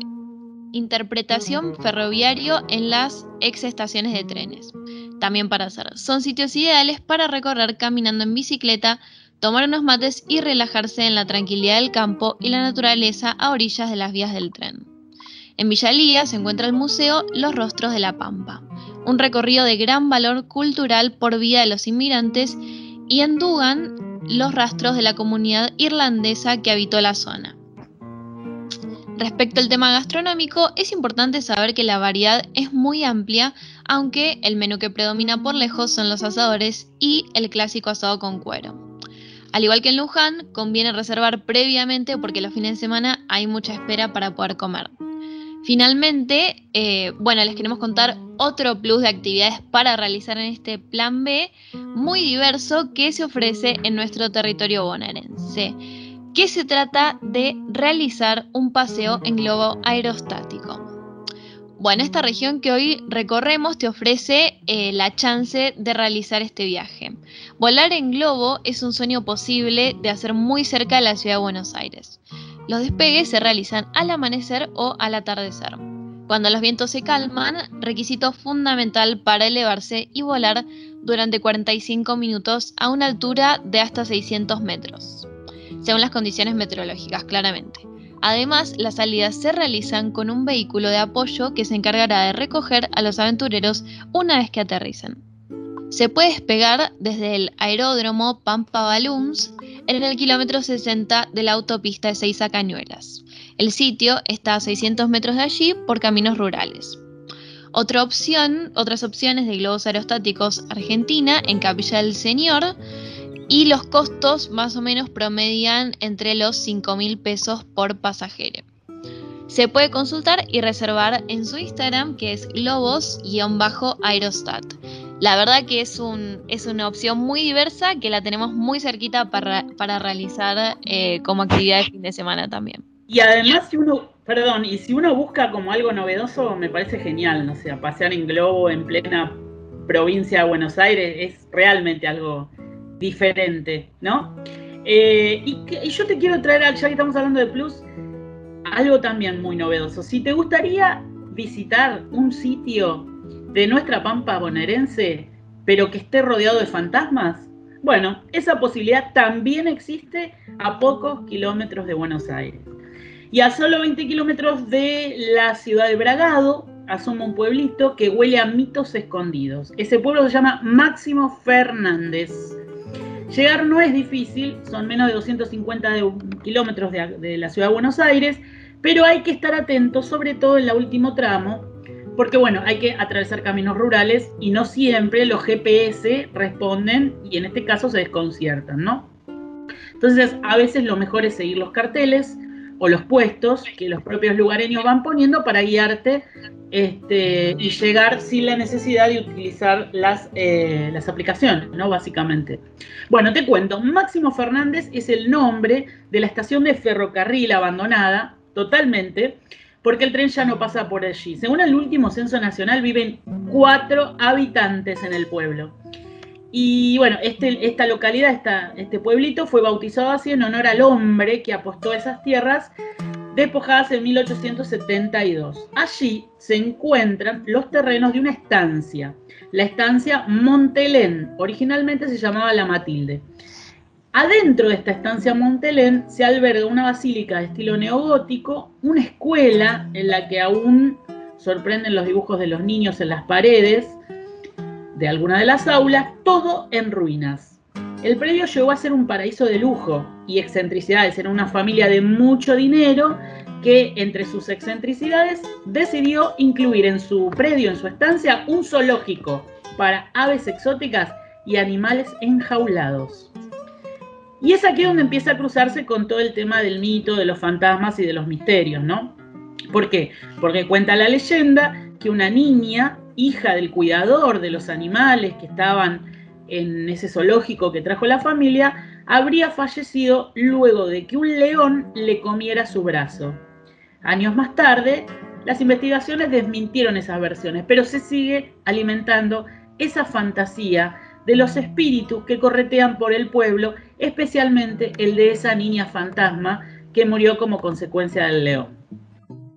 interpretación ferroviario en las ex estaciones de trenes. También para hacer. Son sitios ideales para recorrer caminando en bicicleta, tomar unos mates y relajarse en la tranquilidad del campo y la naturaleza a orillas de las vías del tren. En Villalía se encuentra el Museo Los Rostros de la Pampa, un recorrido de gran valor cultural por vida de los inmigrantes, y en Dugan los rastros de la comunidad irlandesa que habitó la zona. Respecto al tema gastronómico, es importante saber que la variedad es muy amplia, aunque el menú que predomina por lejos son los asadores y el clásico asado con cuero. Al igual que en Luján, conviene reservar previamente porque los fines de semana hay mucha espera para poder comer. Finalmente, eh, bueno, les queremos contar otro plus de actividades para realizar en este plan B muy diverso que se ofrece en nuestro territorio bonaerense, que se trata de realizar un paseo en globo aerostático. Bueno, esta región que hoy recorremos te ofrece eh, la chance de realizar este viaje. Volar en globo es un sueño posible de hacer muy cerca de la ciudad de Buenos Aires. Los despegues se realizan al amanecer o al atardecer. Cuando los vientos se calman, requisito fundamental para elevarse y volar durante 45 minutos a una altura de hasta 600 metros, según las condiciones meteorológicas, claramente. Además, las salidas se realizan con un vehículo de apoyo que se encargará de recoger a los aventureros una vez que aterricen. Se puede despegar desde el aeródromo Pampa Balloons en el kilómetro 60 de la autopista de Seiza Cañuelas. El sitio está a 600 metros de allí por caminos rurales. Otra opción, otras opciones de globos aerostáticos Argentina en Capilla del Señor y los costos más o menos promedian entre los 5 mil pesos por pasajero. Se puede consultar y reservar en su Instagram que es globos-aerostat. La verdad que es, un, es una opción muy diversa que la tenemos muy cerquita para, realizar eh, como actividad de fin de semana también. Y además, si uno, perdón, y si uno busca como algo novedoso, me parece genial, no sé, pasear en globo en plena provincia de Buenos Aires es realmente algo diferente, ¿no? Eh, y, y, yo te quiero traer, ya que estamos hablando de Plus, algo también muy novedoso. Si te gustaría visitar un sitio de nuestra pampa bonaerense, pero que esté rodeado de fantasmas, bueno, esa posibilidad también existe a pocos kilómetros de Buenos Aires. Y a solo 20 kilómetros de la ciudad de Bragado, asoma un pueblito que huele a mitos escondidos. Ese pueblo se llama Máximo Fernández. Llegar no es difícil, son menos de 250 kilómetros de, de la ciudad de Buenos Aires, pero hay que estar atentos, sobre todo en el último tramo, porque bueno, hay que atravesar caminos rurales y no siempre los GPS responden y en este caso se desconciertan, ¿no? Entonces, a veces lo mejor es seguir los carteles o los puestos que los propios lugareños van poniendo para guiarte este, y llegar sin la necesidad de utilizar las, eh, las aplicaciones, ¿no? Básicamente. Bueno, te cuento, Máximo Fernández es el nombre de la estación de ferrocarril abandonada totalmente, porque el tren ya no pasa por allí. Según el último censo nacional, viven cuatro habitantes en el pueblo. Y bueno, este, esta localidad, este pueblito fue bautizado así en honor al hombre que apostó a esas tierras despojadas en 1872. Allí se encuentran los terrenos de una estancia, la estancia Montelén, originalmente se llamaba La Matilde. Adentro de esta estancia Montelén se alberga una basílica de estilo neogótico, una escuela en la que aún sorprenden los dibujos de los niños en las paredes de alguna de las aulas, todo en ruinas. El predio llegó a ser un paraíso de lujo y excentricidades. Era una familia de mucho dinero que entre sus excentricidades decidió incluir en su predio, en su estancia, un zoológico para aves exóticas y animales enjaulados. Y es aquí donde empieza a cruzarse con todo el tema del mito, de los fantasmas y de los misterios, ¿no? ¿Por qué? Porque cuenta la leyenda que una niña, hija del cuidador de los animales que estaban en ese zoológico que trajo la familia, habría fallecido luego de que un león le comiera su brazo. Años más tarde, las investigaciones desmintieron esas versiones, pero se sigue alimentando esa fantasía de los espíritus que corretean por el pueblo, especialmente el de esa niña fantasma que murió como consecuencia del león.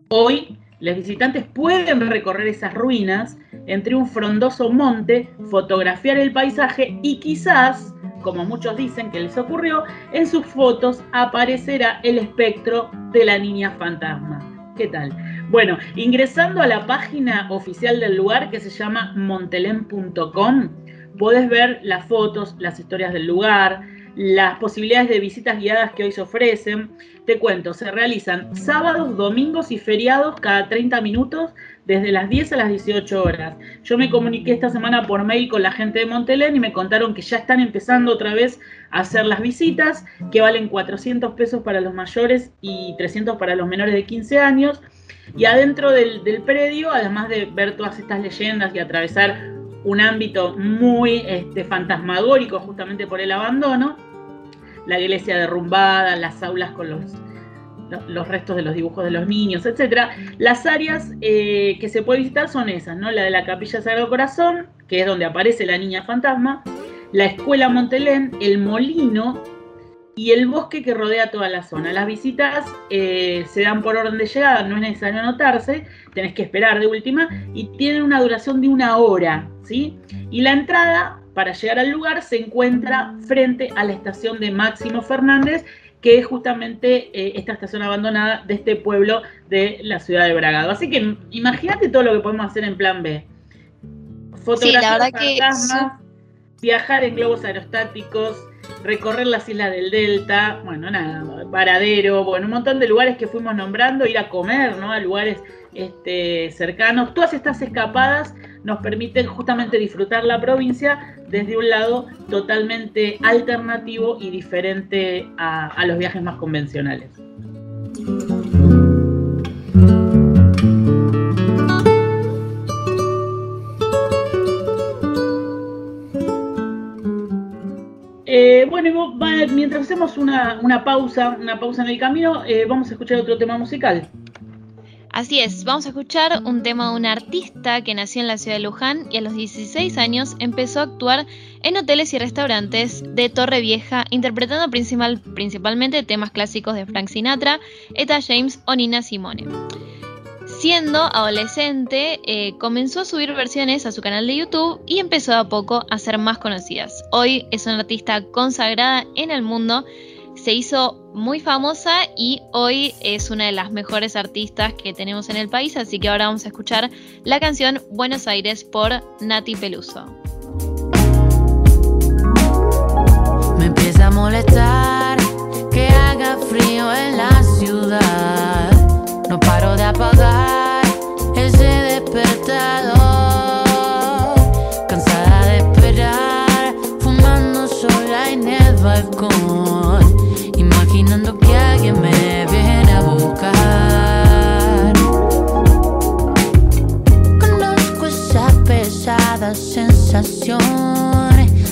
Hoy, los visitantes pueden recorrer esas ruinas entre un frondoso monte, fotografiar el paisaje y quizás, como muchos dicen que les ocurrió, en sus fotos aparecerá el espectro de la niña fantasma. ¿Qué tal? Bueno, ingresando a la página oficial del lugar que se llama montelén.com, podés ver las fotos, las historias del lugar, las posibilidades de visitas guiadas que hoy se ofrecen. Te cuento, se realizan sábados, domingos y feriados cada 30 minutos desde las 10 a las 18 horas. Yo me comuniqué esta semana por mail con la gente de Montelén y me contaron que ya están empezando otra vez a hacer las visitas, que valen 400 pesos para los mayores y 300 para los menores de 15 años. Y adentro del, del predio, además de ver todas estas leyendas y atravesar un ámbito muy este, fantasmagórico justamente por el abandono, la iglesia derrumbada, las aulas con los, los restos de los dibujos de los niños, etc. Las áreas eh, que se puede visitar son esas, ¿no? La de la Capilla Sagrado Corazón, que es donde aparece la niña fantasma, la Escuela Montelén, el Molino, y el bosque que rodea toda la zona. Las visitas eh, se dan por orden de llegada, no es necesario anotarse, tenés que esperar de última y tienen una duración de una hora, ¿sí? Y la entrada para llegar al lugar se encuentra frente a la estación de Máximo Fernández, que es justamente eh, esta estación abandonada de este pueblo de la ciudad de Bragado. Así que imagínate todo lo que podemos hacer en plan B. Fotografías sí, viajar en globos aerostáticos, recorrer las islas del Delta, bueno, nada, Varadero, bueno, un montón de lugares que fuimos nombrando, ir a comer, ¿no? A lugares este, cercanos. Todas estas escapadas nos permiten justamente disfrutar la provincia desde un lado totalmente alternativo y diferente a los viajes más convencionales. Hacemos una, una pausa, una pausa en el camino, eh, vamos a escuchar otro tema musical. Así es, vamos a escuchar un tema de un artista que nació en la ciudad de Luján y a los 16 años empezó a actuar en hoteles y restaurantes de Torre Vieja, interpretando principal, principalmente temas clásicos de Frank Sinatra, Etta James o Nina Simone. Siendo adolescente, eh, comenzó a subir versiones a su canal de YouTube y empezó a poco a ser más conocidas. Hoy es una artista consagrada en el mundo se hizo muy famosa y hoy es una de las mejores artistas que tenemos en el país, así que ahora vamos a escuchar la canción Buenos Aires por Nati Peluso. Me empieza a molestar que haga frío en la ciudad. No paro de apagar Cansada de esperar, fumando sola en el balcón imaginando que alguien me viene a buscar. Conozco esa pesada sensación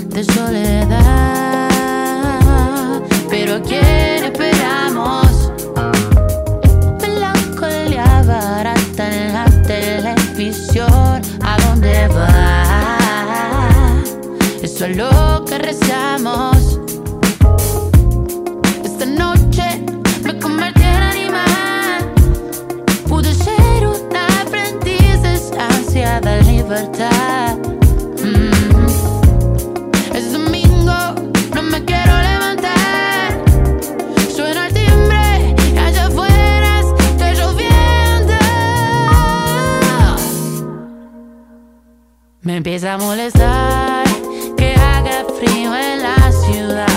de soledad, pero ¿a que rezamos. libertad. Mm. Es domingo, no me quiero levantar. Suena el timbre y allá afuera está lloviendo. Me empieza a molestar frío en la ciudad.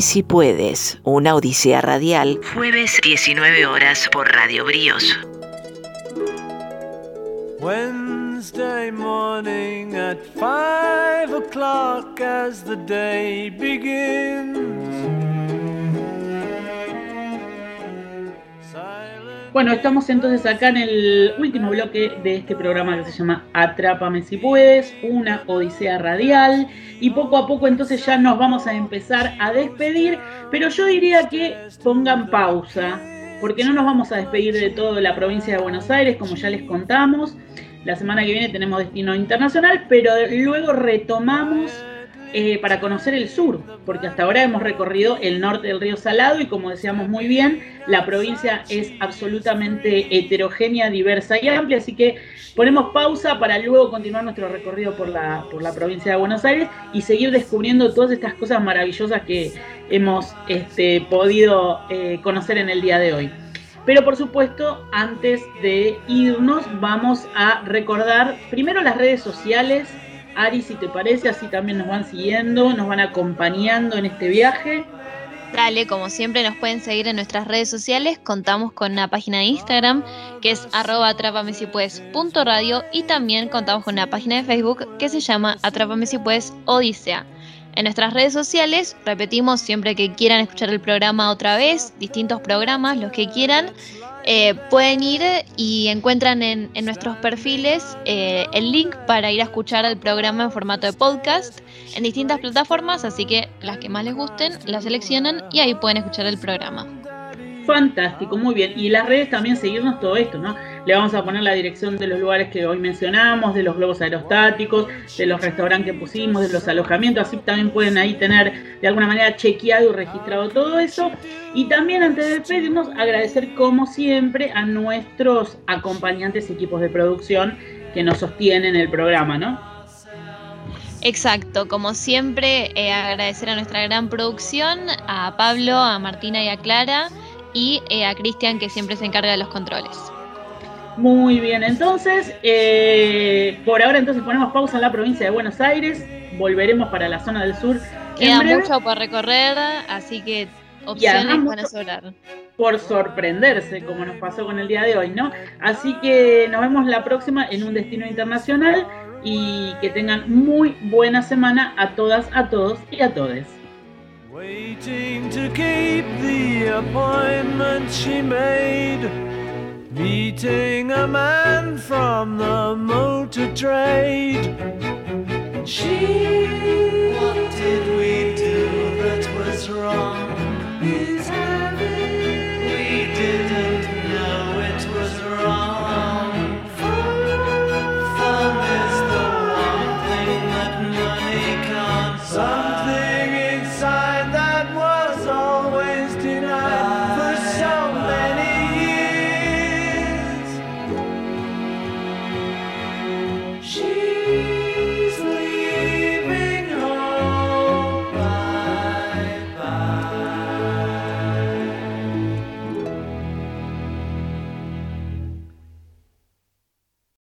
Si puedes, una odisea radial jueves 19 horas por Radio Bríos. Wednesday morning at five o'clock as the day begins. Bueno, estamos entonces acá en el último bloque de este programa que se llama Atrápame si puedes, una odisea radial. Y poco a poco entonces ya nos vamos a empezar a despedir, pero yo diría que pongan pausa, porque no nos vamos a despedir de toda la provincia de Buenos Aires, como ya les contamos. La semana que viene tenemos destino internacional, pero luego retomamos eh, para conocer el sur, porque hasta ahora hemos recorrido el norte del río Salado y como decíamos muy bien, la provincia es absolutamente heterogénea, diversa y amplia, así que ponemos pausa para luego continuar nuestro recorrido por la, por la provincia de Buenos Aires y seguir descubriendo todas estas cosas maravillosas que hemos este, podido eh, conocer en el día de hoy. Pero por supuesto, antes de irnos, vamos a recordar primero las redes sociales Ari, si te parece, así también nos van siguiendo, nos van acompañando en este viaje. Dale, como siempre nos pueden seguir en nuestras redes sociales, contamos con una página de Instagram que es arroba y también contamos con una página de Facebook que se llama Atrápame si puedes Odisea. En nuestras redes sociales, repetimos siempre que quieran escuchar el programa otra vez, distintos programas, los que quieran, eh, pueden ir y encuentran en, nuestros perfiles eh, el link para ir a escuchar el programa en formato de podcast en distintas plataformas, así que las que más les gusten las seleccionan y ahí pueden escuchar el programa. Fantástico, muy bien. Y las redes también seguirnos todo esto, ¿no? Le vamos a poner la dirección de los lugares que hoy mencionamos, de los globos aerostáticos, de los restaurantes que pusimos, de los alojamientos, así también pueden ahí tener de alguna manera chequeado y registrado todo eso. Y también antes de despedirnos, agradecer como siempre a nuestros acompañantes y equipos de producción que nos sostienen el programa, ¿no? Exacto, como siempre, eh, agradecer a nuestra gran producción, a Pablo, a Martina y a Clara y eh, a Cristian que siempre se encarga de los controles. Muy bien, entonces, eh, por ahora entonces ponemos pausa en la provincia de Buenos Aires, volveremos para la zona del sur. Queda mucho por recorrer, así que opciones van a sobrar. Por sorprenderse, como nos pasó con el día de hoy, ¿no? Así que nos vemos la próxima en un destino internacional y que tengan muy buena semana a todas, a todos y a todes. Waiting to keep the appointment she made. Meeting a man from the motor trade. She, what did we do that was wrong?